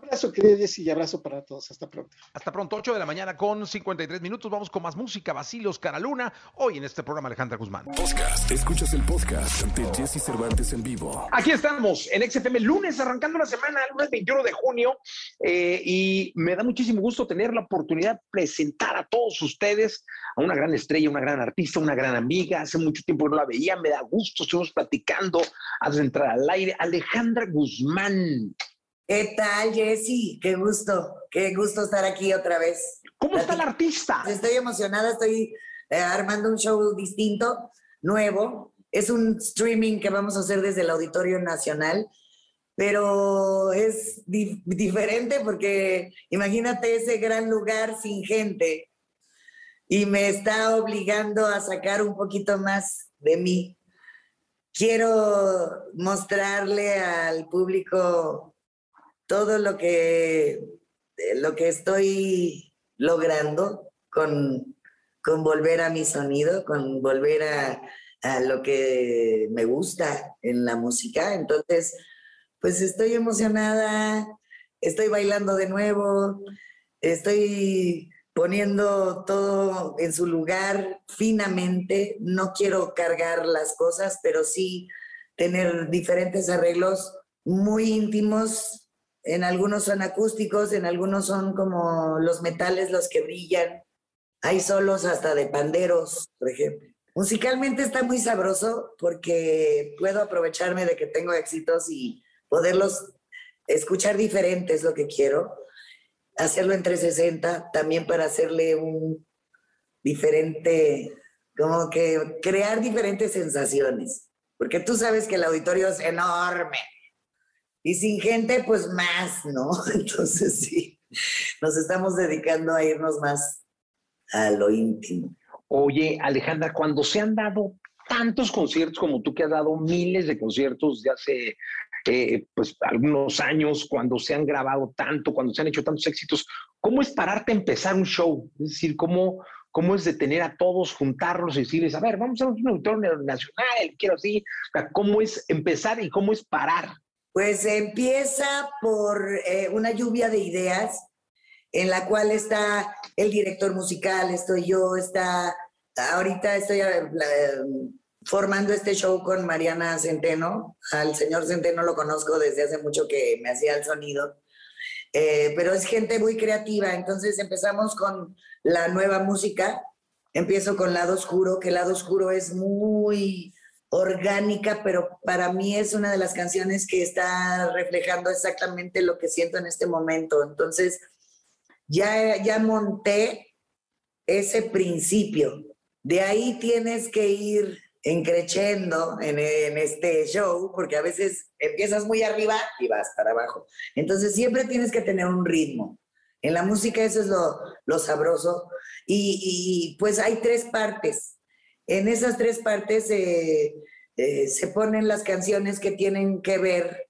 Abrazo, querido Jesse, y abrazo para todos. Hasta pronto. Hasta pronto, 8 de la mañana con 53 minutos. Vamos con más música. Basilos Caraluna, hoy en este programa Alejandra Guzmán. Podcast. Escuchas el podcast de Jesse Cervantes en vivo. Aquí estamos en XFM, lunes, arrancando la semana, lunes 21 de junio. Eh, y me da muchísimo gusto tener la oportunidad de presentar a todos ustedes a una gran estrella, una gran artista, una gran amiga. Hace mucho tiempo que no la veía, me da gusto. Estuvimos platicando antes de entrar al aire. Alejandra Guzmán. ¿Qué tal, Jessy? Qué gusto, qué gusto estar aquí otra vez. ¿Cómo está el artista? Estoy emocionada, estoy eh, armando un show distinto, nuevo. Es un streaming que vamos a hacer desde el Auditorio Nacional, pero es diferente porque imagínate ese gran lugar sin gente y me está obligando a sacar un poquito más de mí. Quiero mostrarle al público todo lo que, eh, lo que estoy logrando con, con volver a mi sonido, con volver a, a lo que me gusta en la música. Entonces, pues estoy emocionada, estoy bailando de nuevo, estoy poniendo todo en su lugar finamente. No quiero cargar las cosas, pero sí tener diferentes arreglos muy íntimos en algunos son acústicos, en algunos son como los metales los que brillan. Hay solos hasta de panderos, por ejemplo. Musicalmente está muy sabroso porque puedo aprovecharme de que tengo éxitos y poderlos escuchar diferente es lo que quiero. Hacerlo en 360 también para hacerle un diferente, como que crear diferentes sensaciones. Porque tú sabes que el auditorio es enorme. Y sin gente, pues más, ¿no? Entonces sí, nos estamos dedicando a irnos más a lo íntimo. Oye, Alejandra, cuando se han dado tantos conciertos como tú que has dado miles de conciertos de hace eh, pues algunos años, cuando se han grabado tanto, cuando se han hecho tantos éxitos, ¿cómo es pararte a empezar un show? Es decir, ¿cómo, cómo es detener a todos, juntarlos y decirles, a ver, vamos a un auditorio nacional, quiero así, ¿cómo es empezar y cómo es parar? Pues empieza por eh, una lluvia de ideas en la cual está el director musical, estoy yo, está, ahorita estoy eh, formando este show con Mariana Centeno. Al señor Centeno lo conozco desde hace mucho que me hacía el sonido, eh, pero es gente muy creativa, entonces empezamos con la nueva música. Empiezo con Lado Oscuro, que Lado Oscuro es muy orgánica, pero para mí es una de las canciones que está reflejando exactamente lo que siento en este momento. Entonces, ya, ya monté ese principio. De ahí tienes que ir encrechendo en, en, este show, porque a veces empiezas muy arriba y vas para abajo. Entonces siempre tienes que tener un ritmo. En la música eso es lo, lo sabroso. Y, y, pues hay tres partes. En esas tres partes eh, se ponen las canciones que tienen que ver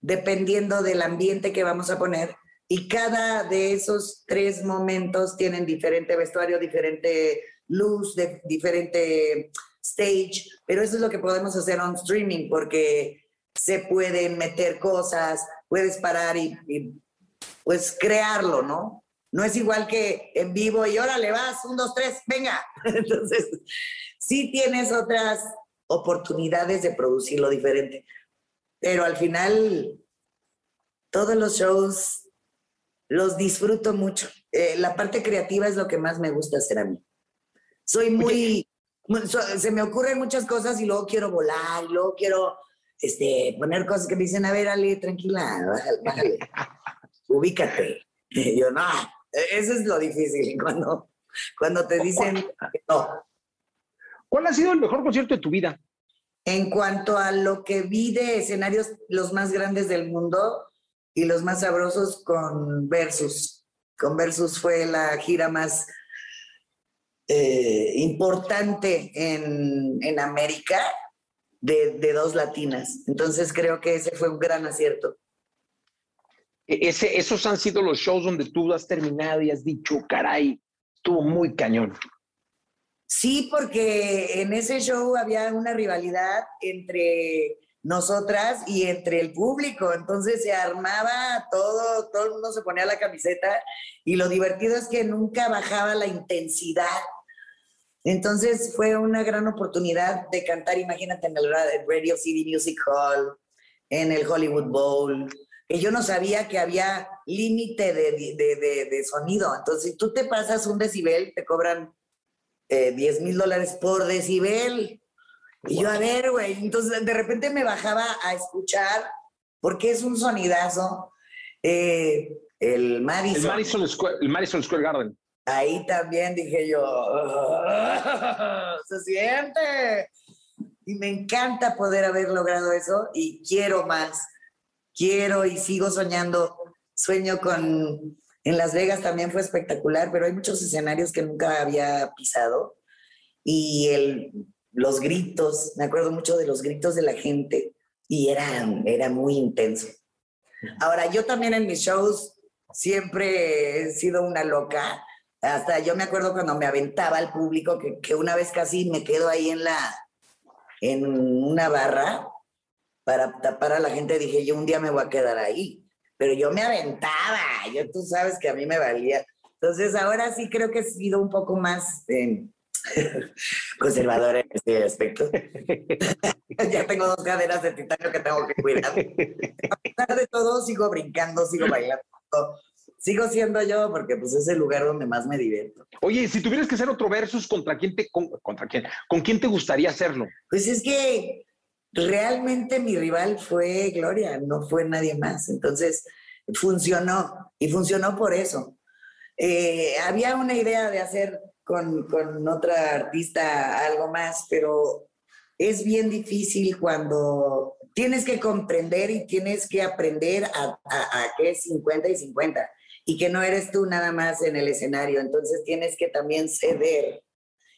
dependiendo del ambiente que vamos a poner y cada de esos tres momentos tienen diferente vestuario, diferente luz, de, diferente stage, pero eso es lo que podemos hacer on streaming porque se pueden meter cosas, puedes parar y, pues crearlo, ¿no? No es igual que en vivo y órale, vas, un, dos, tres, venga. Entonces, sí tienes otras oportunidades de producirlo diferente, pero al final todos los shows los disfruto mucho. Eh, la parte creativa es lo que más me gusta hacer a mí. Soy muy, se me ocurren muchas cosas y luego quiero volar, y luego quiero este, poner cosas que me dicen, a ver, Ale, tranquila, bájale, bájale. ubícate. Y yo, no, eso es lo difícil cuando, cuando te dicen no. ¿Cuál ha sido el mejor concierto de tu vida? En cuanto a lo que vi de escenarios los más grandes del mundo, y los más sabrosos con Versus. Con Versus fue la gira más eh, importante en, en América de, de, dos latinas. Entonces creo que ese fue un gran acierto. E, ese, esos han sido los shows donde tú has terminado y has dicho, caray, estuvo muy cañón. Sí, porque en ese show había una rivalidad entre nosotras y entre el público. Entonces se armaba todo, todo el mundo se ponía la camiseta y lo divertido es que nunca bajaba la intensidad. Entonces fue una gran oportunidad de cantar, imagínate, en el Radio City Music Hall, en el Hollywood Bowl, que yo no sabía que había límite de, de, de, sonido. Entonces, si tú te pasas un decibel, te cobran eh, 10 mil dólares por decibel. Y yo, a ver, güey, entonces de repente me bajaba a escuchar, porque es un sonidazo, eh, el Madison. El Madison, Square, el Madison Square Garden. Ahí también dije yo, se siente. Y me encanta poder haber logrado eso y quiero más. Quiero y sigo soñando. Sueño con, en Las Vegas también fue espectacular, pero hay muchos escenarios que nunca había pisado. Y el los gritos, me acuerdo mucho de los gritos de la gente y era, era muy intenso. Ahora, yo también en mis shows siempre he sido una loca. Hasta yo me acuerdo cuando me aventaba al público, que, que una vez casi me quedo ahí en la, en una barra para tapar a la gente. Dije, yo un día me voy a quedar ahí. Pero yo me aventaba, yo tú sabes que a mí me valía. Entonces ahora sí creo que he sido un poco más conservadora en este aspecto. ya tengo dos caderas de titanio que tengo que cuidar. A pesar de todo, sigo brincando, sigo bailando. Sigo siendo yo porque pues es el lugar donde más me divierto. Oye, si tuvieras que hacer otro versus, ¿contra quién te, contra quién, con quién te gustaría hacerlo? Pues es que realmente mi rival fue Gloria, no fue nadie más. Entonces, funcionó y funcionó por eso. Eh, había una idea de hacer con, con, otra artista algo más, pero es bien difícil cuando tienes que comprender y tienes que aprender a, a, que es 50 y 50 y que no eres tú nada más en el escenario. Entonces tienes que también ceder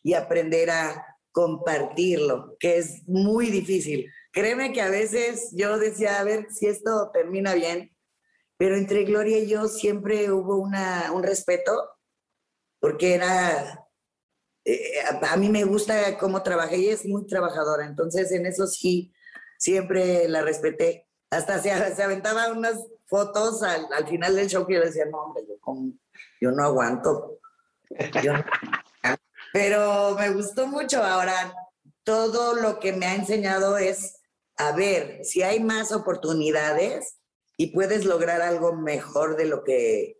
y aprender a compartirlo, que es muy difícil. Créeme que a veces yo decía, a ver si esto termina bien, pero entre Gloria y yo siempre hubo una, un respeto, porque era, eh, a, mí me gusta cómo trabaja, ella es muy trabajadora, entonces en eso sí, siempre la respeté. Hasta se, se aventaba unas fotos al, al, final del show que yo decía, no, hombre, yo, yo no aguanto. Pero me gustó mucho. Ahora, todo lo que me ha enseñado es a ver si hay más oportunidades y puedes lograr algo mejor de lo que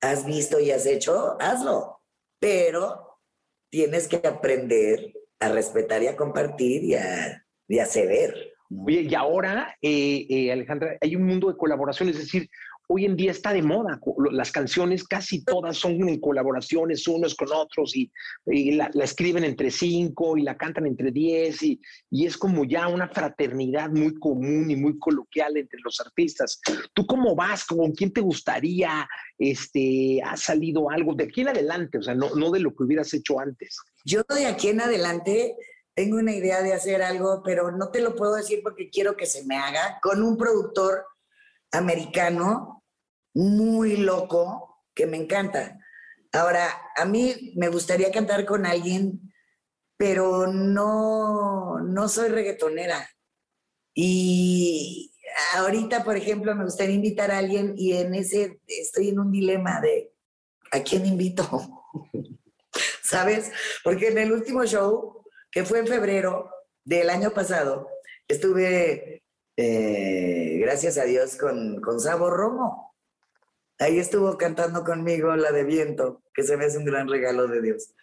has visto y has hecho, hazlo. Pero tienes que aprender a respetar y a compartir y a, y a ceder. Y ahora, eh, eh, Alejandra, hay un mundo de colaboración, es decir, hoy en día está de moda. Las canciones casi todas son en colaboraciones unos con otros y, la, escriben entre cinco y la cantan entre diez y, y, es como ya una fraternidad muy común y muy coloquial entre los artistas. ¿Tú cómo vas? ¿Con quién te gustaría? Este, ¿Ha salido algo de aquí en adelante? O sea, no, no de lo que hubieras hecho antes. Yo de aquí en adelante tengo una idea de hacer algo, pero no te lo puedo decir porque quiero que se me haga con un productor americano muy loco que me encanta. Ahora, a mí me gustaría cantar con alguien, pero no, no soy reggaetonera. Y ahorita, por ejemplo, me gustaría invitar a alguien y en ese estoy en un dilema de ¿a quién invito? ¿Sabes? Porque en el último show, que fue en febrero del año pasado, estuve eh, gracias a Dios, con, con Sabo Romo. Ahí estuvo cantando conmigo la de viento, que se me hace un gran regalo de Dios,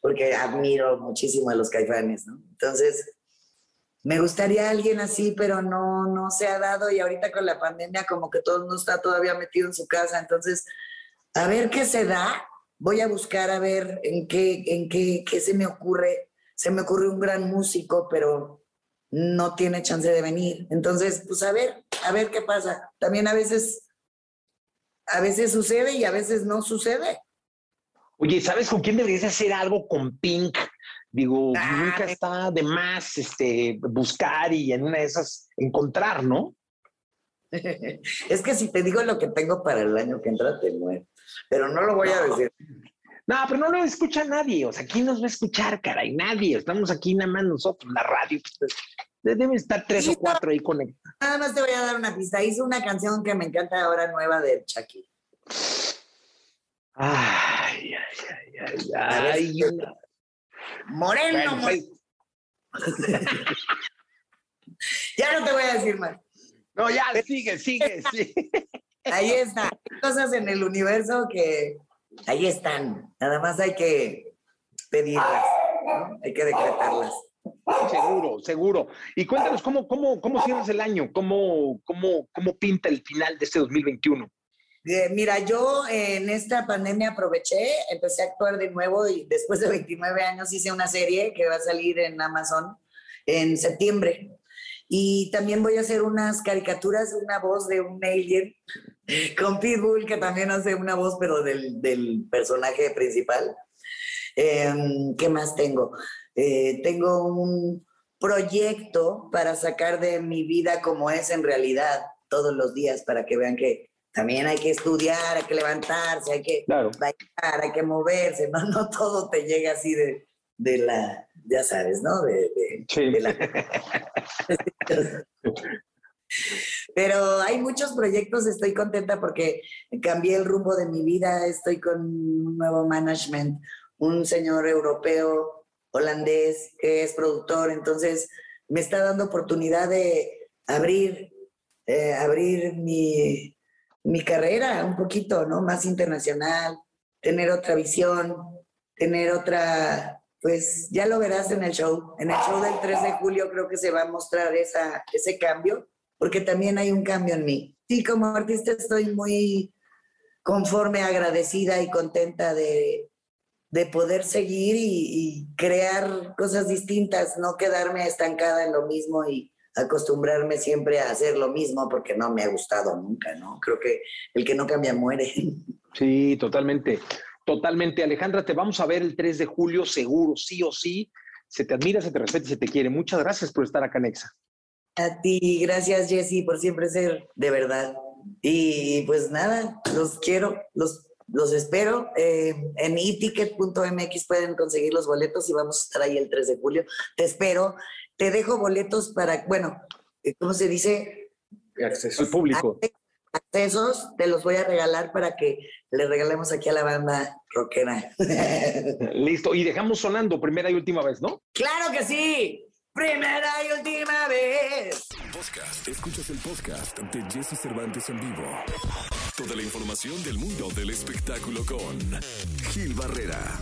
porque admiro muchísimo a los caifanes, ¿no? Entonces, me gustaría alguien así, pero no, no se ha dado y ahorita con la pandemia como que todo el mundo está todavía metido en su casa, entonces, a ver qué se da, voy a buscar a ver en qué, en qué, qué se me ocurre. Se me ocurre un gran músico, pero no tiene chance de venir. Entonces, pues a ver, a ver qué pasa. También a veces, a veces sucede y a veces no sucede. Oye, ¿sabes con quién deberías hacer algo con Pink? Digo, ah, nunca está de más este, buscar y en una de esas encontrar, ¿no? es que si te digo lo que tengo para el año que entra, te muero. Pero no lo voy a decir. No, pero no lo escucha nadie. O sea, ¿quién nos va a escuchar, caray? Nadie. Estamos aquí nada más nosotros, la radio. Deben estar tres o cuatro ahí conectados. Nada más te voy a dar una pista. Hizo una canción que me encanta ahora nueva de Chucky. Ay, ay, ay, ay. Moreno, pues. ya no te voy a decir más. No, ya, sigue, sigue, sigue. Ahí está. Hay cosas en el universo que ahí están. Nada más hay que pedirlas, hay que decretarlas. Seguro, seguro. Y cuéntanos cómo, cómo, cómo cierras el año, cómo, cómo, cómo pinta el final de este 2021. Eh, mira, yo en esta pandemia aproveché, empecé a actuar de nuevo y después de 29 años hice una serie que va a salir en Amazon en septiembre. Y también voy a hacer unas caricaturas, una voz de un alien con Pitbull, que también hace una voz, pero del, del personaje principal. Em, ¿Qué más tengo? Eh, tengo un proyecto para sacar de mi vida como es en realidad todos los días, para que vean que también hay que estudiar, hay que levantarse, hay que bailar, hay que moverse, no, no todo te llega así de, de la, ya sabes, ¿no? De, de la... Pero hay muchos proyectos, estoy contenta porque cambié el rumbo de mi vida, estoy con un nuevo management, un señor europeo, holandés, que es productor, entonces me está dando oportunidad de abrir, eh, abrir mi, mi carrera un poquito, ¿no? Más internacional, tener otra visión, tener otra pues ya lo verás en el show. En el show del 3 de julio creo que se va a mostrar esa, ese cambio, porque también hay un cambio en mí. Sí, como artista estoy muy conforme, agradecida y contenta de, de poder seguir y, y crear cosas distintas, no quedarme estancada en lo mismo y acostumbrarme siempre a hacer lo mismo porque no me ha gustado nunca, ¿no? Creo que el que no cambia muere. Sí, totalmente. Totalmente. Alejandra, te vamos a ver el 3 de julio seguro, sí o sí. Se te admira, se te respeta y se te quiere. Muchas gracias por estar acá, Nexa. A ti, gracias Jessy por siempre ser de verdad. Y pues nada, los quiero, los, los espero. Eh, en eticket.mx pueden conseguir los boletos y vamos a estar ahí el 3 de julio. Te espero. Te dejo boletos para, bueno, eh, ¿cómo se dice? Acceso al público. Accesos, te los voy a regalar para que le regalemos aquí a la banda rockera. Listo, y dejamos sonando primera y última vez, ¿no? ¡Claro que sí! Primera y última vez. Podcast. Escuchas el podcast de Jesse Cervantes en vivo. Toda la información del mundo del espectáculo con Gil Barrera.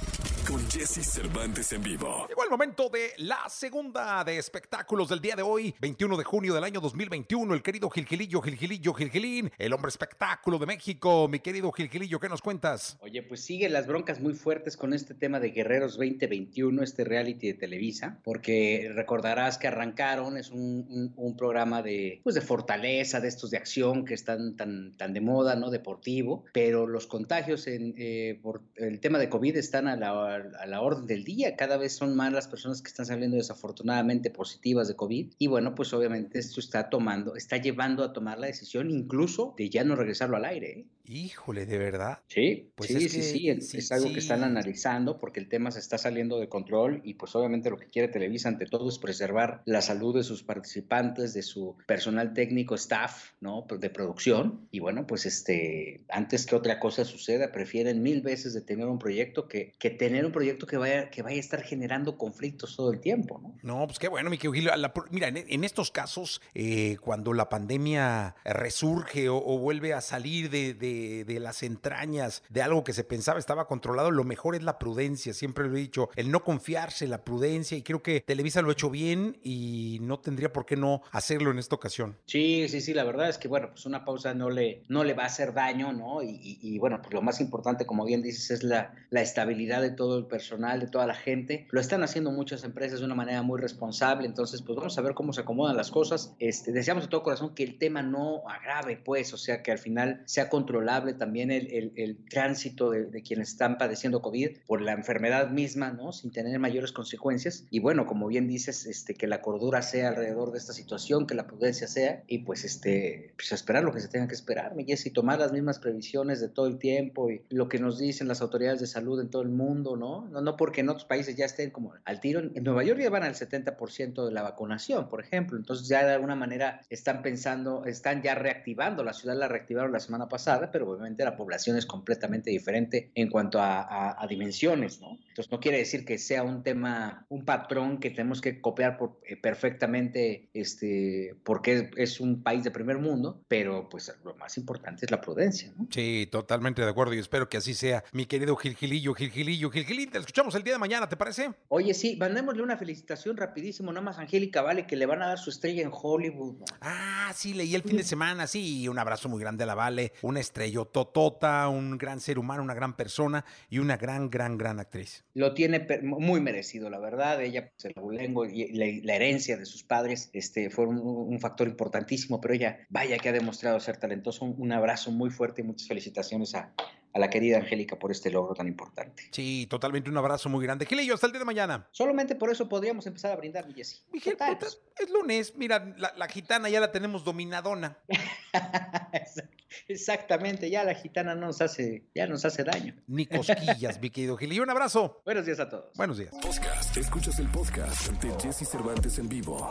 Con Jesse Cervantes en vivo. Llegó el momento de la segunda de espectáculos del día de hoy, 21 de junio del año 2021. El querido Gilgilillo, Gilgilillo, Gilgilín, el hombre espectáculo de México. Mi querido Gilgilillo, ¿qué nos cuentas? Oye, pues siguen las broncas muy fuertes con este tema de Guerreros 2021, este reality de Televisa, porque recordarás que arrancaron, es un, un- un programa de, pues de fortaleza, de estos de acción que están tan, tan de moda, ¿no? Deportivo, pero los contagios en, eh, por el tema de COVID están a la, a la orden del día, cada vez son más las personas que están saliendo desafortunadamente positivas de COVID, y bueno, pues obviamente esto está tomando, está llevando a tomar la decisión incluso de ya no regresarlo al aire, ¿eh? Híjole, ¿de verdad? Sí, Pues sí, es sí, que- sí, es, sí, es algo sí. que están analizando porque el tema se está saliendo de control y pues obviamente lo que quiere Televisa ante todo es preservar la salud de sus participantes, de su personal técnico, staff, ¿no? De producción y bueno, pues este, antes que otra cosa suceda, prefieren mil veces de tener un proyecto que, que tener un proyecto que vaya, que vaya a estar generando conflictos todo el tiempo, ¿no? No, pues qué bueno, mi querido Gil. La- mira, en, en estos casos, eh, cuando la pandemia resurge o, o vuelve a salir de, de- de las entrañas de algo que se pensaba estaba controlado, lo mejor es la prudencia. Siempre lo he dicho, el no confiarse, la prudencia. Y creo que Televisa lo ha hecho bien y no tendría por qué no hacerlo en esta ocasión. Sí, sí, sí, la verdad es que, bueno, pues una pausa no le, no le va a hacer daño, ¿no? Y, y- y, bueno, pues lo más importante, como bien dices, es la, la estabilidad de todo el personal, de toda la gente. Lo están haciendo muchas empresas de una manera muy responsable, entonces, pues vamos a ver cómo se acomodan las cosas. Este, deseamos de todo corazón que el tema no agrave, pues, o sea, que al final sea controlable también el, el- el tránsito de, de quienes están padeciendo COVID por la enfermedad misma, ¿no? Sin tener mayores consecuencias. Y bueno, como bien dices, este, que la cordura sea alrededor de esta situación, que la prudencia sea, y pues, este, pues esperar lo que se tenga que esperar, Jessy, tomar las mismas previsiones de todo el tiempo y lo que nos dicen las autoridades de salud en todo el mundo, ¿no? No, no porque en otros países ya estén como al tiro. En Nueva York ya van al 70% de la vacunación, por ejemplo. Entonces ya de alguna manera están pensando, están ya reactivando. La ciudad la reactivaron la semana pasada, pero obviamente la población es completamente diferente en cuanto a, a- dimensiones, ¿no? Entonces no quiere decir que sea un tema, un patrón que tenemos que copiar eh, perfectamente, este, porque es, un país de primer mundo, pero pues lo más importante es la prudencia, ¿no? Sí, totalmente de acuerdo y espero que así sea. Mi querido Gilgilillo, Gilgilillo, Gilgilín, te escuchamos el día de mañana, ¿te parece? Oye, sí, mandémosle una felicitación rapidísimo, nada más a Angélica Vale, que le van a dar su estrella en Hollywood. Ah, sí, leí el fin de semana, sí, un abrazo muy grande a la Vale, una estrellototota, un gran ser humano, una gran persona y una gran, gran, gran actriz. Lo tiene muy merecido, la verdad. Ella, pues, el abulengo y la, la herencia de sus padres este, fue un, un factor importantísimo, pero ella, vaya que ha demostrado ser talentoso. Un, un abrazo muy fuerte y muchas felicitaciones a, a la querida Angélica por este logro tan importante. Sí, totalmente un abrazo muy grande. Gilillo, hasta el día de mañana. Solamente por eso podríamos empezar a brindar, mi Jessy. Es lunes, mira, la, la gitana ya la tenemos dominadona. Exactamente, ya la gitana no nos hace, ya nos hace daño. Ni cosquillas, mi querido Gilillo. Un abrazo. Buenos días a todos. Buenos días. Podcast. Escuchas el podcast de Jesse Cervantes en vivo.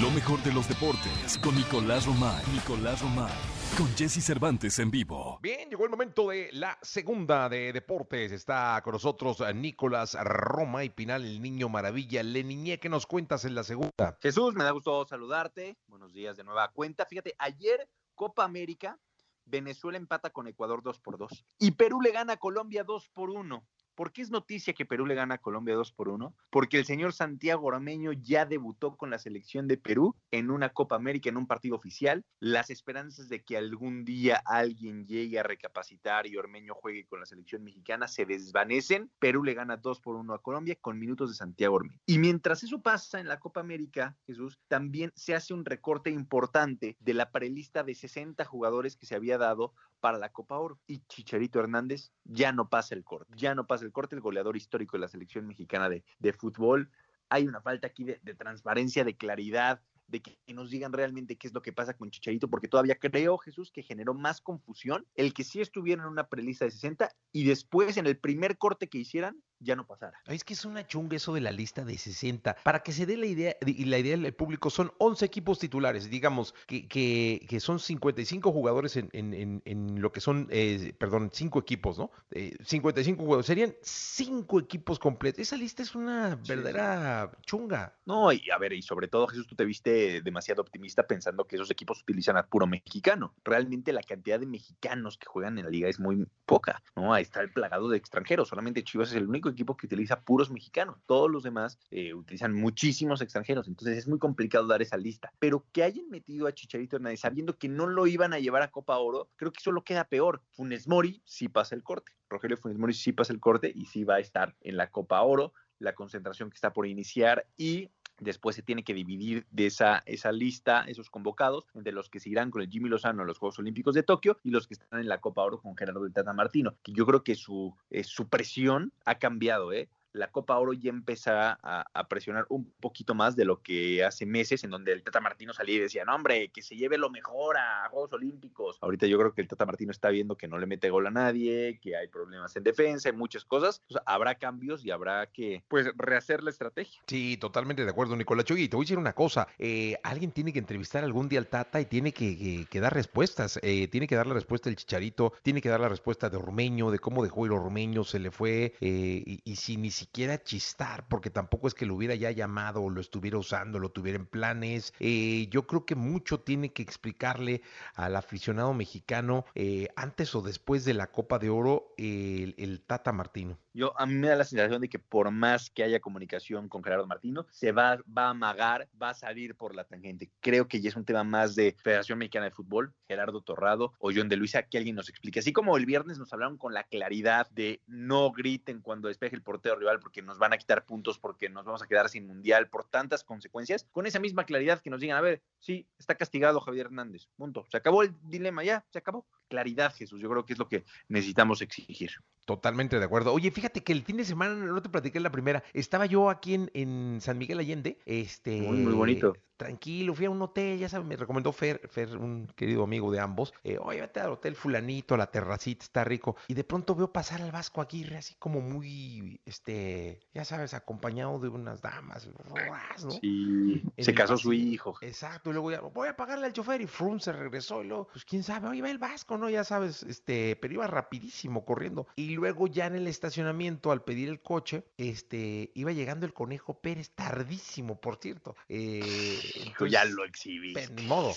Lo mejor de los deportes con Nicolás Romay. Nicolás Romay. Con Jesse Cervantes en vivo. Bien, llegó el momento de la segunda de deportes. Está con nosotros eh, Nicolás Roma y Pinal, el niño maravilla. Le niñé, ¿qué nos cuentas en la segunda? Jesús, me da gusto saludarte. Buenos días de nueva cuenta. Fíjate, ayer Copa América, Venezuela empata con Ecuador 2 por 2 y Perú le gana a Colombia 2 por 1. ¿Por qué es noticia que Perú le gana a Colombia 2 por 1? Porque el señor Santiago Ormeño ya debutó con la selección de Perú en una Copa América, en un partido oficial. Las esperanzas de que algún día alguien llegue a recapacitar y Ormeño juegue con la selección mexicana se desvanecen. Perú le gana 2 por 1 a Colombia con minutos de Santiago Ormeño. Y mientras eso pasa en la Copa América, Jesús, también se hace un recorte importante de la prelista de 60 jugadores que se había dado para la Copa Oro. Y Chicharito Hernández ya no pasa el corte, ya no pasa el corte, el goleador histórico de la selección mexicana de, de fútbol. Hay una falta aquí de, transparencia, de claridad, de que nos digan realmente qué es lo que pasa con Chicharito, porque todavía creo, Jesús, que generó más confusión el que sí estuviera en una prelista de 60 y después en el primer corte que hicieran ya no pasara. Es que es una chunga eso de la lista de 60. Para que se dé la idea, y la idea del público, son 11 equipos titulares, digamos, que, que, que son 55 jugadores en, en, en, lo que son, eh, perdón, 5 equipos, ¿no? Eh, 55 jugadores, serían 5 equipos completos. Esa lista es una verdadera sí. chunga. No, y a ver, y sobre todo, Jesús, tú te viste demasiado optimista pensando que esos equipos utilizan a puro mexicano. Realmente la cantidad de mexicanos que juegan en la liga es muy poca, ¿no? Ahí está el plagado de extranjeros, solamente Chivas es el único equipo que utiliza puros mexicanos. Todos los demás eh, utilizan muchísimos extranjeros. Entonces es muy complicado dar esa lista. Pero que hayan metido a Chicharito Hernández sabiendo que no lo iban a llevar a Copa Oro, creo que solo queda peor. Funes Mori sí pasa el corte. Rogelio Funes Mori sí pasa el corte y sí va a estar en la Copa Oro, la concentración que está por iniciar y Después se tiene que dividir de esa, esa lista, esos convocados, entre los que se irán con el Jimmy Lozano a los Juegos Olímpicos de Tokio y los que están en la Copa Oro con Gerardo del Tata Martino, que yo creo que su, eh, su presión ha cambiado, ¿eh? La Copa Oro ya empezaba a, presionar un poquito más de lo que hace meses, en donde el Tata Martino salía y decía, no, hombre, que se lleve lo mejor a Juegos Olímpicos. Ahorita yo creo que el Tata Martino está viendo que no le mete gol a nadie, que hay problemas en defensa, hay muchas cosas. Habrá cambios y habrá que, pues, rehacer la estrategia. Sí, totalmente de acuerdo, Nicolás Chogui. Te voy a decir una cosa, eh, alguien tiene que entrevistar algún día al Tata y tiene que, que, dar respuestas. Eh, tiene que dar la respuesta del Chicharito, tiene que dar la respuesta de Ormeño, de cómo dejó ir Ormeño, se le fue, eh, y, y si ni siquiera chistar porque tampoco es que lo hubiera ya llamado o lo estuviera usando, lo tuviera en planes. Eh, yo creo que mucho tiene que explicarle al aficionado mexicano eh, antes o después de la Copa de Oro el, el, Tata Martino. Yo a mí me da la sensación de que por más que haya comunicación con Gerardo Martino, se va, va a amagar, va a salir por la tangente. Creo que ya es un tema más de Federación Mexicana de Fútbol, Gerardo Torrado o John de Luisa, que alguien nos explique. Así como el viernes nos hablaron con la claridad de no griten cuando despeje el portero rival porque nos van a quitar puntos porque nos vamos a quedar sin mundial por tantas consecuencias, con esa misma claridad que nos digan, a ver, sí, está castigado Javier Hernández, punto, se acabó el dilema ya, se acabó. Claridad, Jesús, yo creo que es lo que necesitamos exigir. Totalmente de acuerdo. Oye, fíjate que el fin de semana, no te platiqué la primera, estaba yo aquí en, en San Miguel Allende, este... Muy, muy bonito tranquilo, fui a un hotel, ya sabes, me recomendó Fer, Fer un querido amigo de ambos, eh, oye, vete al hotel fulanito, la terracita está rico, y de pronto veo pasar al Vasco Aguirre así como muy, este, ya sabes, acompañado de unas damas, ¿no? Sí, en se casó su hijo. Exacto, y luego ya, voy a pagarle al chofer, y Frum se regresó, y luego, pues quién sabe, oye, va el Vasco, ¿no? Ya sabes, este, pero iba rapidísimo corriendo, y luego ya en el estacionamiento, al pedir el coche, este, iba llegando el Conejo Pérez, tardísimo, por cierto, eh, entonces, ya lo exhibiste. Ni modo.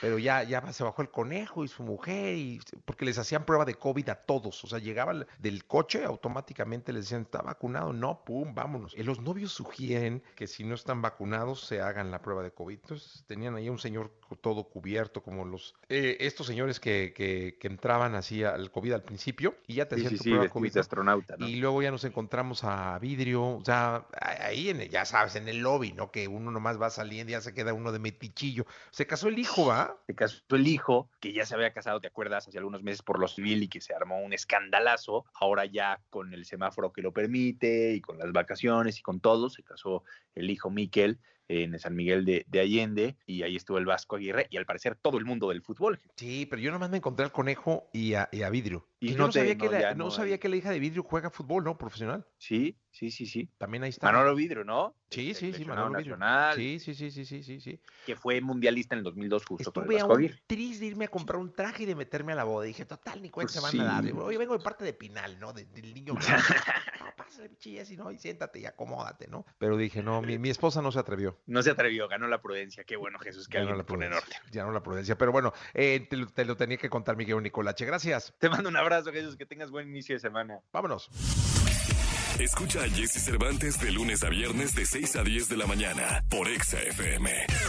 Pero ya, ya se bajó el conejo y su mujer, y porque les hacían prueba de COVID a todos. O sea, llegaban del coche, automáticamente les decían, ¿está vacunado? No, pum, vámonos. Y los novios sugieren que si no están vacunados, se hagan la prueba de COVID. Entonces tenían ahí un señor todo cubierto, como los eh, estos señores que, que, que, entraban así al COVID al principio, y ya te hacían sí, tu sí, prueba sí, COVID. De astronauta, ¿no? Y luego ya nos encontramos a vidrio, o sea, ahí en el, ya sabes, en el lobby, ¿no? Que uno nomás va saliendo y ya se queda uno de metichillo. Se casó el hijo, ¿va? Se casó el hijo, que ya se había casado, ¿te acuerdas? Hace algunos meses por lo civil y que se armó un escandalazo. Ahora ya con el semáforo que lo permite y con las vacaciones y con todo, se casó el hijo Miquel en San Miguel de, de, Allende y ahí estuvo el Vasco Aguirre y al parecer todo el mundo del fútbol. Sí, pero yo nomás me encontré al conejo y a, y a Vidrio. Y no, no, te, sabía, no, que la, no sabía que la hija de Vidrio juega fútbol, ¿no? Profesional. Sí, sí, sí, sí. También ahí está. Manolo Vidrio, ¿no? Sí, sí, sí, Manolo Nacional. Vidrio. Sí, sí, sí, sí, sí, sí, Que fue mundialista en el 2002 justo Estuve a un tris de irme a comprar un traje y de meterme a la boda. dije, total, ni cuenta pues se van sí. a dar. Oye, vengo de parte de Pinal, ¿no? De, del niño. no, pásale, bichillas y no, y siéntate y acomódate, ¿no? Pero dije, no, mi, mi, esposa no se atrevió. No se atrevió, ganó la prudencia. Qué bueno, Jesús, que ganó alguien la pone en orden. Ganó la prudencia. Pero bueno, eh, te, te, lo, tenía que contar, Miguel Nicolache. Gracias. Te mando un abrazo. Abrazo, Jesús, que tengas buen inicio de semana. Vámonos. Escucha a Jesse Cervantes de lunes a viernes de 6 a 10 de la mañana por Exa FM.